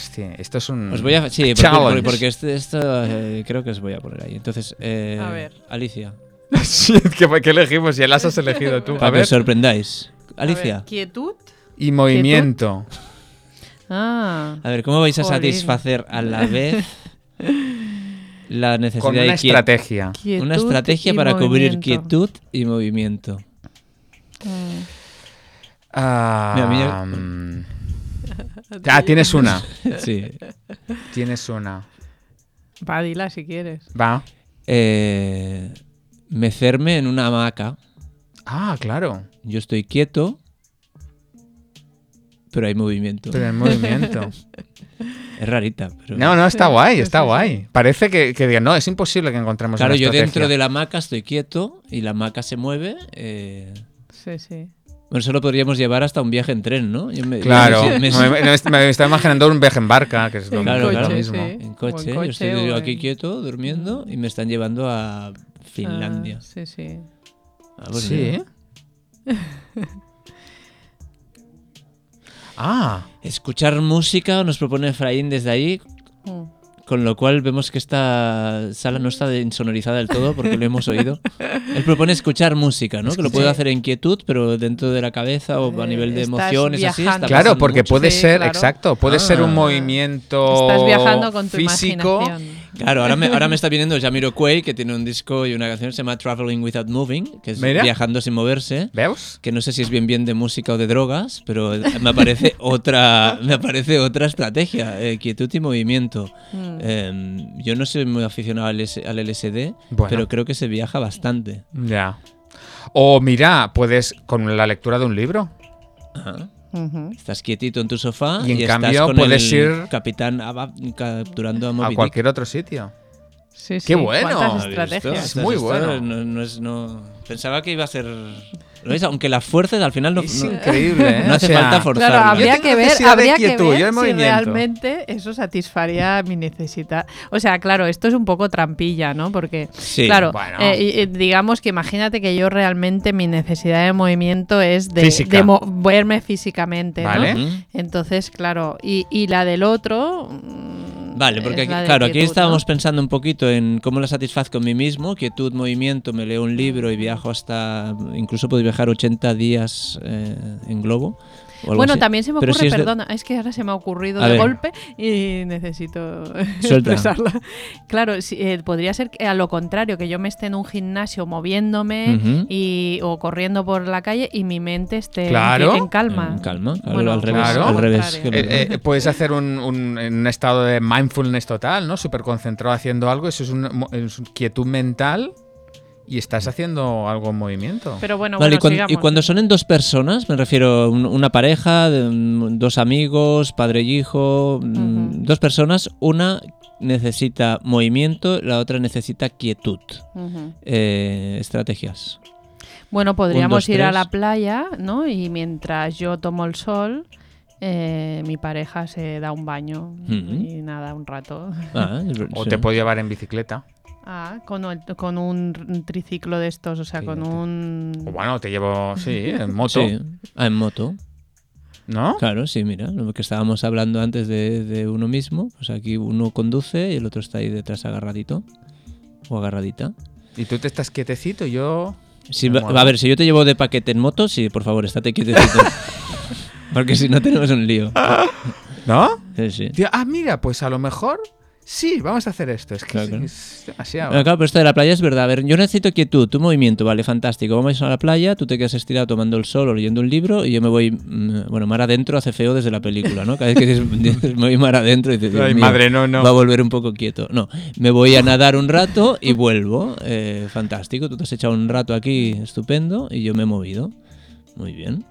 Hostia, esto es un... os voy a sí, porque, porque- porque este- esto eh, creo que os voy a poner ahí. Entonces, eh, A ver. Alicia, Sí, ¿qué, qué elegimos? Ya las has elegido tú. A para que ver. os sorprendáis. a ver, Alicia, ¿Quietud? Y movimiento. Ah. a ver, ¿cómo vais a Jolín. satisfacer a la vez la necesidad Con de una quiet- estrategia. Quietud Una estrategia para cubrir quietud y movimiento. Mm. Ah, Mira, mira. Ah, tienes una. Sí. Tienes una. Va, dila si quieres. Va. Eh, mecerme en una hamaca. Ah, claro. Yo estoy quieto, pero hay movimiento. Pero en movimiento. Es rarita, pero... No, no, está guay, está guay. Parece que, que digan, no, es imposible que encontremos Claro, una yo estrategia. dentro de la hamaca estoy quieto y la hamaca se mueve. eh, Sí, sí. Bueno, eso lo podríamos llevar hasta un viaje en tren, ¿no? Yo me- Claro. yo me- me- Me, estaba imaginando un viaje en barca, que es lo, Claro, lo claro. mismo. sí. en coche. en yo coche estoy aquí en- quieto, durmiendo, y me están llevando a Finlandia. Ah, sí, sí. Ah, pues Sí. Ah, Escuchar música nos propone Efraín desde ahí, Mm. Con lo cual vemos que esta sala no está insonorizada del todo porque lo hemos oído. Él propone escuchar música, ¿no? Que lo puede hacer en quietud, pero dentro de la cabeza o a Eh, nivel de emociones así. Está claro, porque mucho. puede Sí, ser, claro. exacto, puede ser un Ah. movimiento Estás viajando con tu físico. imaginación. Claro, ahora me, ahora me está viniendo Jamiroquai, que tiene un disco y una canción que se llama Traveling Without Moving, que es Mira. viajando sin moverse. ¿Veus? Que no sé si es bien bien de música o de drogas, pero me aparece otra, me aparece otra estrategia, eh, quietud y movimiento. Mm. Eh, yo no soy muy aficionado al, S- al LSD, Bueno. pero creo que se viaja bastante. Ya. O mira, puedes con la lectura de un libro. Ajá. Estás quietito en tu sofá Y en cambio con puedes el ir- capitán capturando a Moby a Dick. cualquier otro sitio. Sí, sí. ¡Qué bueno! ¿Cuántas ¿Has ¿Has visto? estrategias? Es muy bueno. No, no es- no- Pensaba que iba a ser. ¿Lo ves? Aunque las fuerzas al final no, es no- increíble, ¿eh? no O hace sea, falta forzarlo. Claro, habría que ver, habría que ver si movimiento. realmente eso satisfaría mi necesidad. O sea, claro, esto es un poco trampilla, ¿no? Porque, Sí, claro, bueno. eh, digamos que imagínate que yo realmente mi necesidad de movimiento es de, moverme físicamente, ¿no? Vale. Entonces, claro, y, y la del otro... Vale, porque aquí, claro, aquí estábamos ¿no? pensando un poquito en cómo la satisfazco a mí mismo, quietud, movimiento, me leo un libro y viajo hasta, incluso puedo viajar 80 días eh, en globo. Bueno, así. también se me ocurre, si es de- perdona, es que ahora se me ha ocurrido A de ver. golpe y necesito Suelta. expresarla. Claro, sí, eh, podría ser que a lo contrario, que yo me esté en un gimnasio moviéndome y, o corriendo por la calle y mi mente esté en- Claro. en, calma. En calma, claro, Bueno, al revés. claro. Al Eh, eh, puedes hacer un, un- en un estado de mindfulness total, ¿no? Súper concentrado haciendo algo. Eso es, un, es quietud mental y estás haciendo algo en movimiento. Pero bueno, Vale, y, cuando, y sigamos. cuando son en dos personas, me refiero un- una pareja, dos amigos, padre y hijo, mm, dos personas, una necesita movimiento, la otra necesita quietud. Eh, estrategias. Bueno, podríamos dos, ir a la playa, ¿no? Y mientras yo tomo el sol, eh, mi pareja se da un baño y nada, un rato. Ah, o sí. te puedo llevar en bicicleta. Ah, con, el- con un triciclo de estos, o sea, Sí, con un... O bueno, te llevo, sí, en moto. Sí. Ah, en moto. ¿No? Claro, sí, mira, lo que estábamos hablando antes de, de uno mismo, pues aquí uno conduce y el otro está ahí detrás agarradito o agarradita. Y tú te estás quietecito yo... Sí, va- a ver, si yo te llevo de paquete en moto, sí, por favor, estate quietecito. Porque si no tenemos un lío. ¿No? Sí, sí. Tío, ah, mira, pues a lo mejor sí, vamos a hacer esto. Es que Claro, es, es demasiado. Bueno, claro, pero esto de la playa es verdad. A ver, yo necesito quietud, tu movimiento, vale, fantástico. Vamos a la playa, tú te quedas estirado tomando el sol o leyendo un libro y yo me voy, mm, bueno, mar adentro hace feo desde la película, ¿no? Cada vez que dices, dices, me voy mar adentro y dices, Dios Ay, mío, madre, no, no. va a volver un poco quieto. No, me voy a nadar un rato y vuelvo. Eh, fantástico, tú te has echado un rato aquí estupendo y yo me he movido. Muy bien.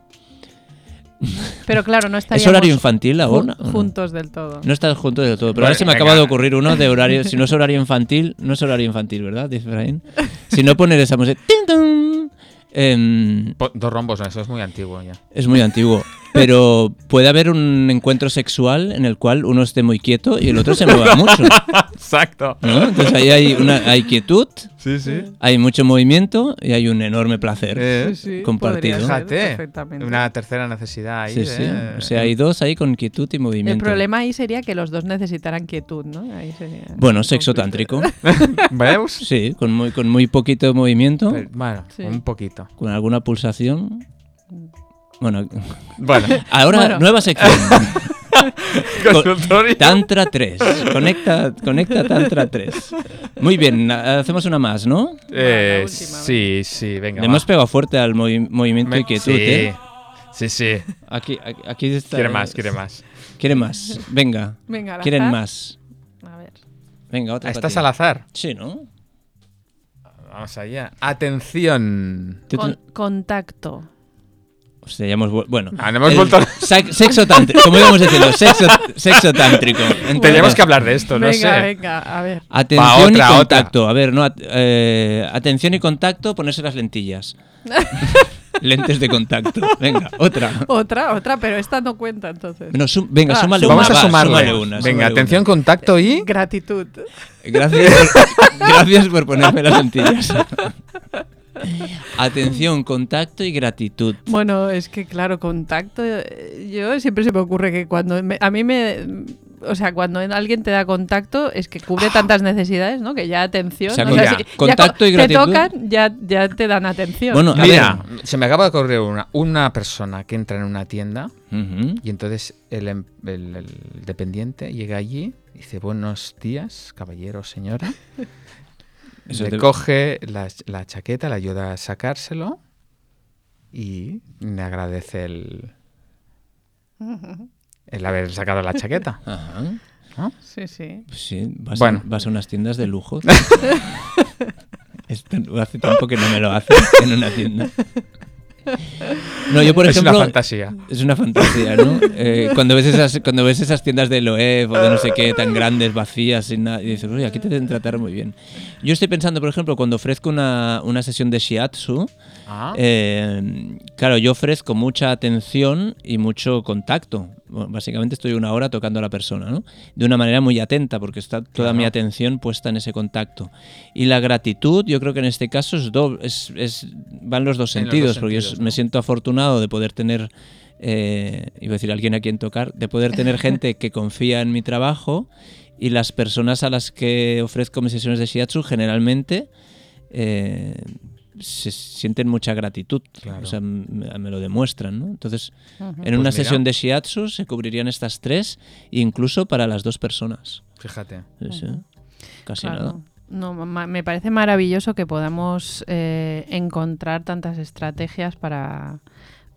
Pero claro, no estaríamos ¿Es horario infantil ahora? juntos del todo. No estás junto del todo. Pero Vale, ahora se me venga. acaba de ocurrir uno de horario. Si no es horario infantil, no es horario infantil, ¿verdad? Dice Efraín. Si no poner esa música. Em, dos rombos, no, eso es muy antiguo ya. es muy antiguo. Pero puede haber un encuentro sexual en el cual uno esté muy quieto y el otro se mueva mucho. Exacto. ¿no? Entonces ahí hay, una, hay quietud, Sí, sí. hay mucho movimiento y hay un enorme placer. Eh, Sí, sí, compartido. Fíjate, perfectamente. una tercera necesidad ahí. Sí, de- sí. O sea, hay dos ahí con quietud y El movimiento. problema ahí sería que los dos necesitaran quietud, ¿no? Ahí sería Bueno, sexo tántrico. ¿Veus? Sí, con muy, con muy poquito movimiento, Pero, bueno, Sí. un poquito. con alguna pulsación. Bueno, Bueno, ahora Bueno. nueva sección. consultorio. Tantra 3. Conecta, conecta Tantra 3. Muy bien, a- hacemos una más, ¿no? Eh, última, sí, sí, venga. Le va. hemos pegado fuerte al movi- movimiento Me- y quietud, sí, ¿eh? sí, sí. Aquí, aquí, está. Quiere más, quiere más. Quiere más. Venga. Venga, al Quieren azar. más. A ver. Venga, otra. Estás al azar. Sí, ¿no? Vamos allá. Atención. Con- contacto. Hostia, ya hemos vuel- Bueno. Ah, no hemos el vuelto- sex- Sexo tántrico. Como íbamos diciendo, sexo, sexo tántrico. Teníamos que hablar de esto, no venga, sé. venga, a ver. Atención Va, otra, y otra. contacto. A ver, no, at- eh, atención y contacto, ponerse las lentillas. Lentes de contacto. Venga, otra. Otra, otra, pero esta no cuenta entonces. No, sum- venga, Ah, súmale Vamos una. a va, sumarle. súmale una, Venga, atención, una. contacto y. Gratitud. Gracias gracias por ponerme las lentillas. Atención, contacto y gratitud. Bueno, es que claro, contacto. eh, Yo siempre se me ocurre que cuando me- a mí me. O sea, cuando alguien te da contacto es que cubre tantas necesidades, ¿no? Que ya atención. O sea, o con- sea, ya, si- ya contacto co- y gratitud. Te tocan, ya, ya te dan atención. Bueno, a Mira, se me acaba de ocurrir una, una persona que entra en una tienda y entonces el, em- el- el dependiente llega allí y dice buenos días, caballero, señora. Eso le te- coge la, la chaqueta, le ayuda a sacárselo y le agradece el, el haber sacado la chaqueta. Ajá. ¿no? Sí, sí. Pues sí, vas, Bueno. a, vas a unas tiendas de lujo. Esto hace tiempo que no me lo hace en una tienda. No, yo por es ejemplo. una fantasía. Es una fantasía, ¿no? Eh, cuando, ves esas, cuando ves esas tiendas de Loewe o de no sé qué, tan grandes, vacías, sin nada, y dices, oye, aquí te deben tratar muy bien. Yo estoy pensando, por ejemplo, cuando ofrezco una, una sesión de shiatsu, Ah. eh, claro, yo ofrezco mucha atención y mucho contacto. Bueno, básicamente estoy una hora tocando a la persona, ¿no? De una manera muy atenta, porque está toda mi atención puesta en ese contacto. Y la gratitud, yo creo que en este caso es doble, es, es- van los dos En los sentidos, dos porque yo me siento afortunado de poder tener, eh, iba a decir alguien a quien tocar, de poder tener gente que confía en mi trabajo y las personas a las que ofrezco mis sesiones de shiatsu generalmente eh, se sienten mucha gratitud, Claro. o sea, me, me lo demuestran, ¿no? Entonces, en Pues una mira. sesión de shiatsu se cubrirían estas tres, incluso para las dos personas. Fíjate. Sí, sí. Casi Claro. nada. No, me parece maravilloso que podamos eh, encontrar tantas estrategias para,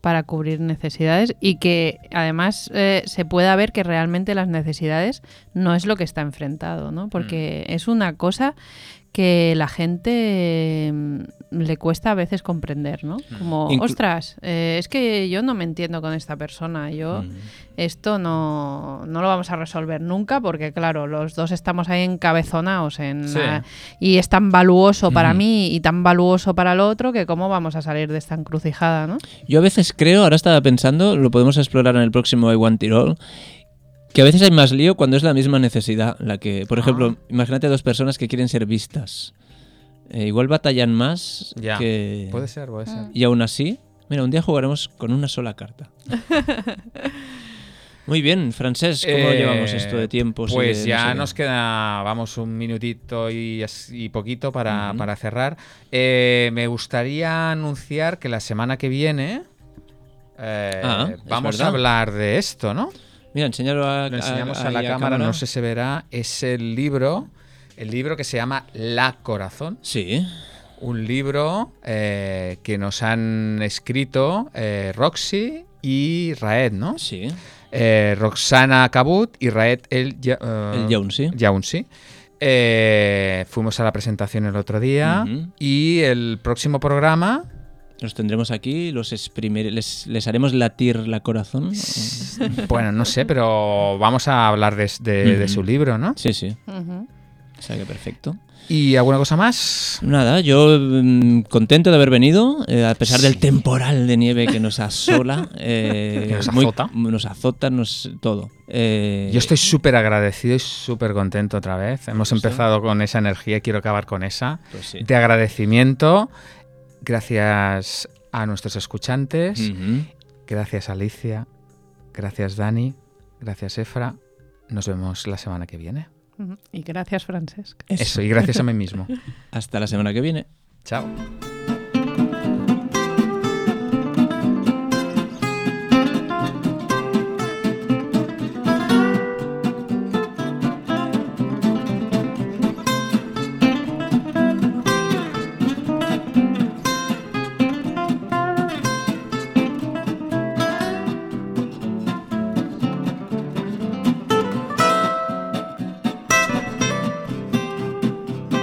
para cubrir necesidades y que además eh, se pueda ver que realmente las necesidades no es lo que está enfrentado, ¿no? Porque es una cosa que la gente mm, le cuesta a veces comprender, ¿no? Como, Inclu- ostras, eh, es que yo no me entiendo con esta persona, yo Mm. esto no, no lo vamos a resolver nunca porque, claro, los dos estamos ahí encabezonados en Sí. la- y es tan valuoso para mí y tan valuoso para el otro que cómo vamos a salir de esta encrucijada, ¿no? Yo a veces creo, ahora estaba pensando, lo podemos explorar en el próximo I Want Tirol, que a veces hay más lío cuando es la misma necesidad. La que, por Ah. ejemplo, imagínate dos personas que quieren ser vistas. Eh, igual batallan más Ya. que... Puede ser, puede ser. Y aún así, mira, un día jugaremos con una sola carta. Muy bien, Francés, ¿cómo Eh, llevamos esto de tiempos? y Pues ya no sé qué? nos queda, vamos, un minutito y, poquito para, cerrar. Eh, me gustaría anunciar que la semana que viene eh, Ah, vamos a hablar de esto, ¿no? Mira, enséñalo a, Lo enseñamos a, la cámara, no sé si se verá. Es el libro, el libro que se llama La Corazón. Sí. Un libro eh, que nos han escrito eh, Roxy y Raed, ¿no? Sí. Eh, Roxana Cabut y Raed El, El Yaunsi. Yaunsi. Fuimos a la presentación el otro día y el próximo programa Los tendremos aquí, los exprimir- les, les haremos latir la corazón. Bueno, no sé, pero vamos a hablar de, de- de Ujú. su libro, ¿no? Sí, sí. Ujú. O sea que perfecto. ¿Y alguna cosa más? Nada, yo mm, contento de haber venido, eh, a pesar del temporal de nieve que nos asola. eh, Que nos muy- azota. nos azota, nos, todo. Eh, Yo estoy súper agradecido y súper contento otra vez. Hemos Pues sí. empezado con esa energía y quiero acabar con esa. pues sí. De agradecimiento. Gracias a nuestros escuchantes. Gracias Alicia. Gracias Dani. Gracias Efra. Nos vemos la semana que viene. Y gracias, Francesc. Eso, y gracias a mí mismo. Hasta la semana que viene. Chao.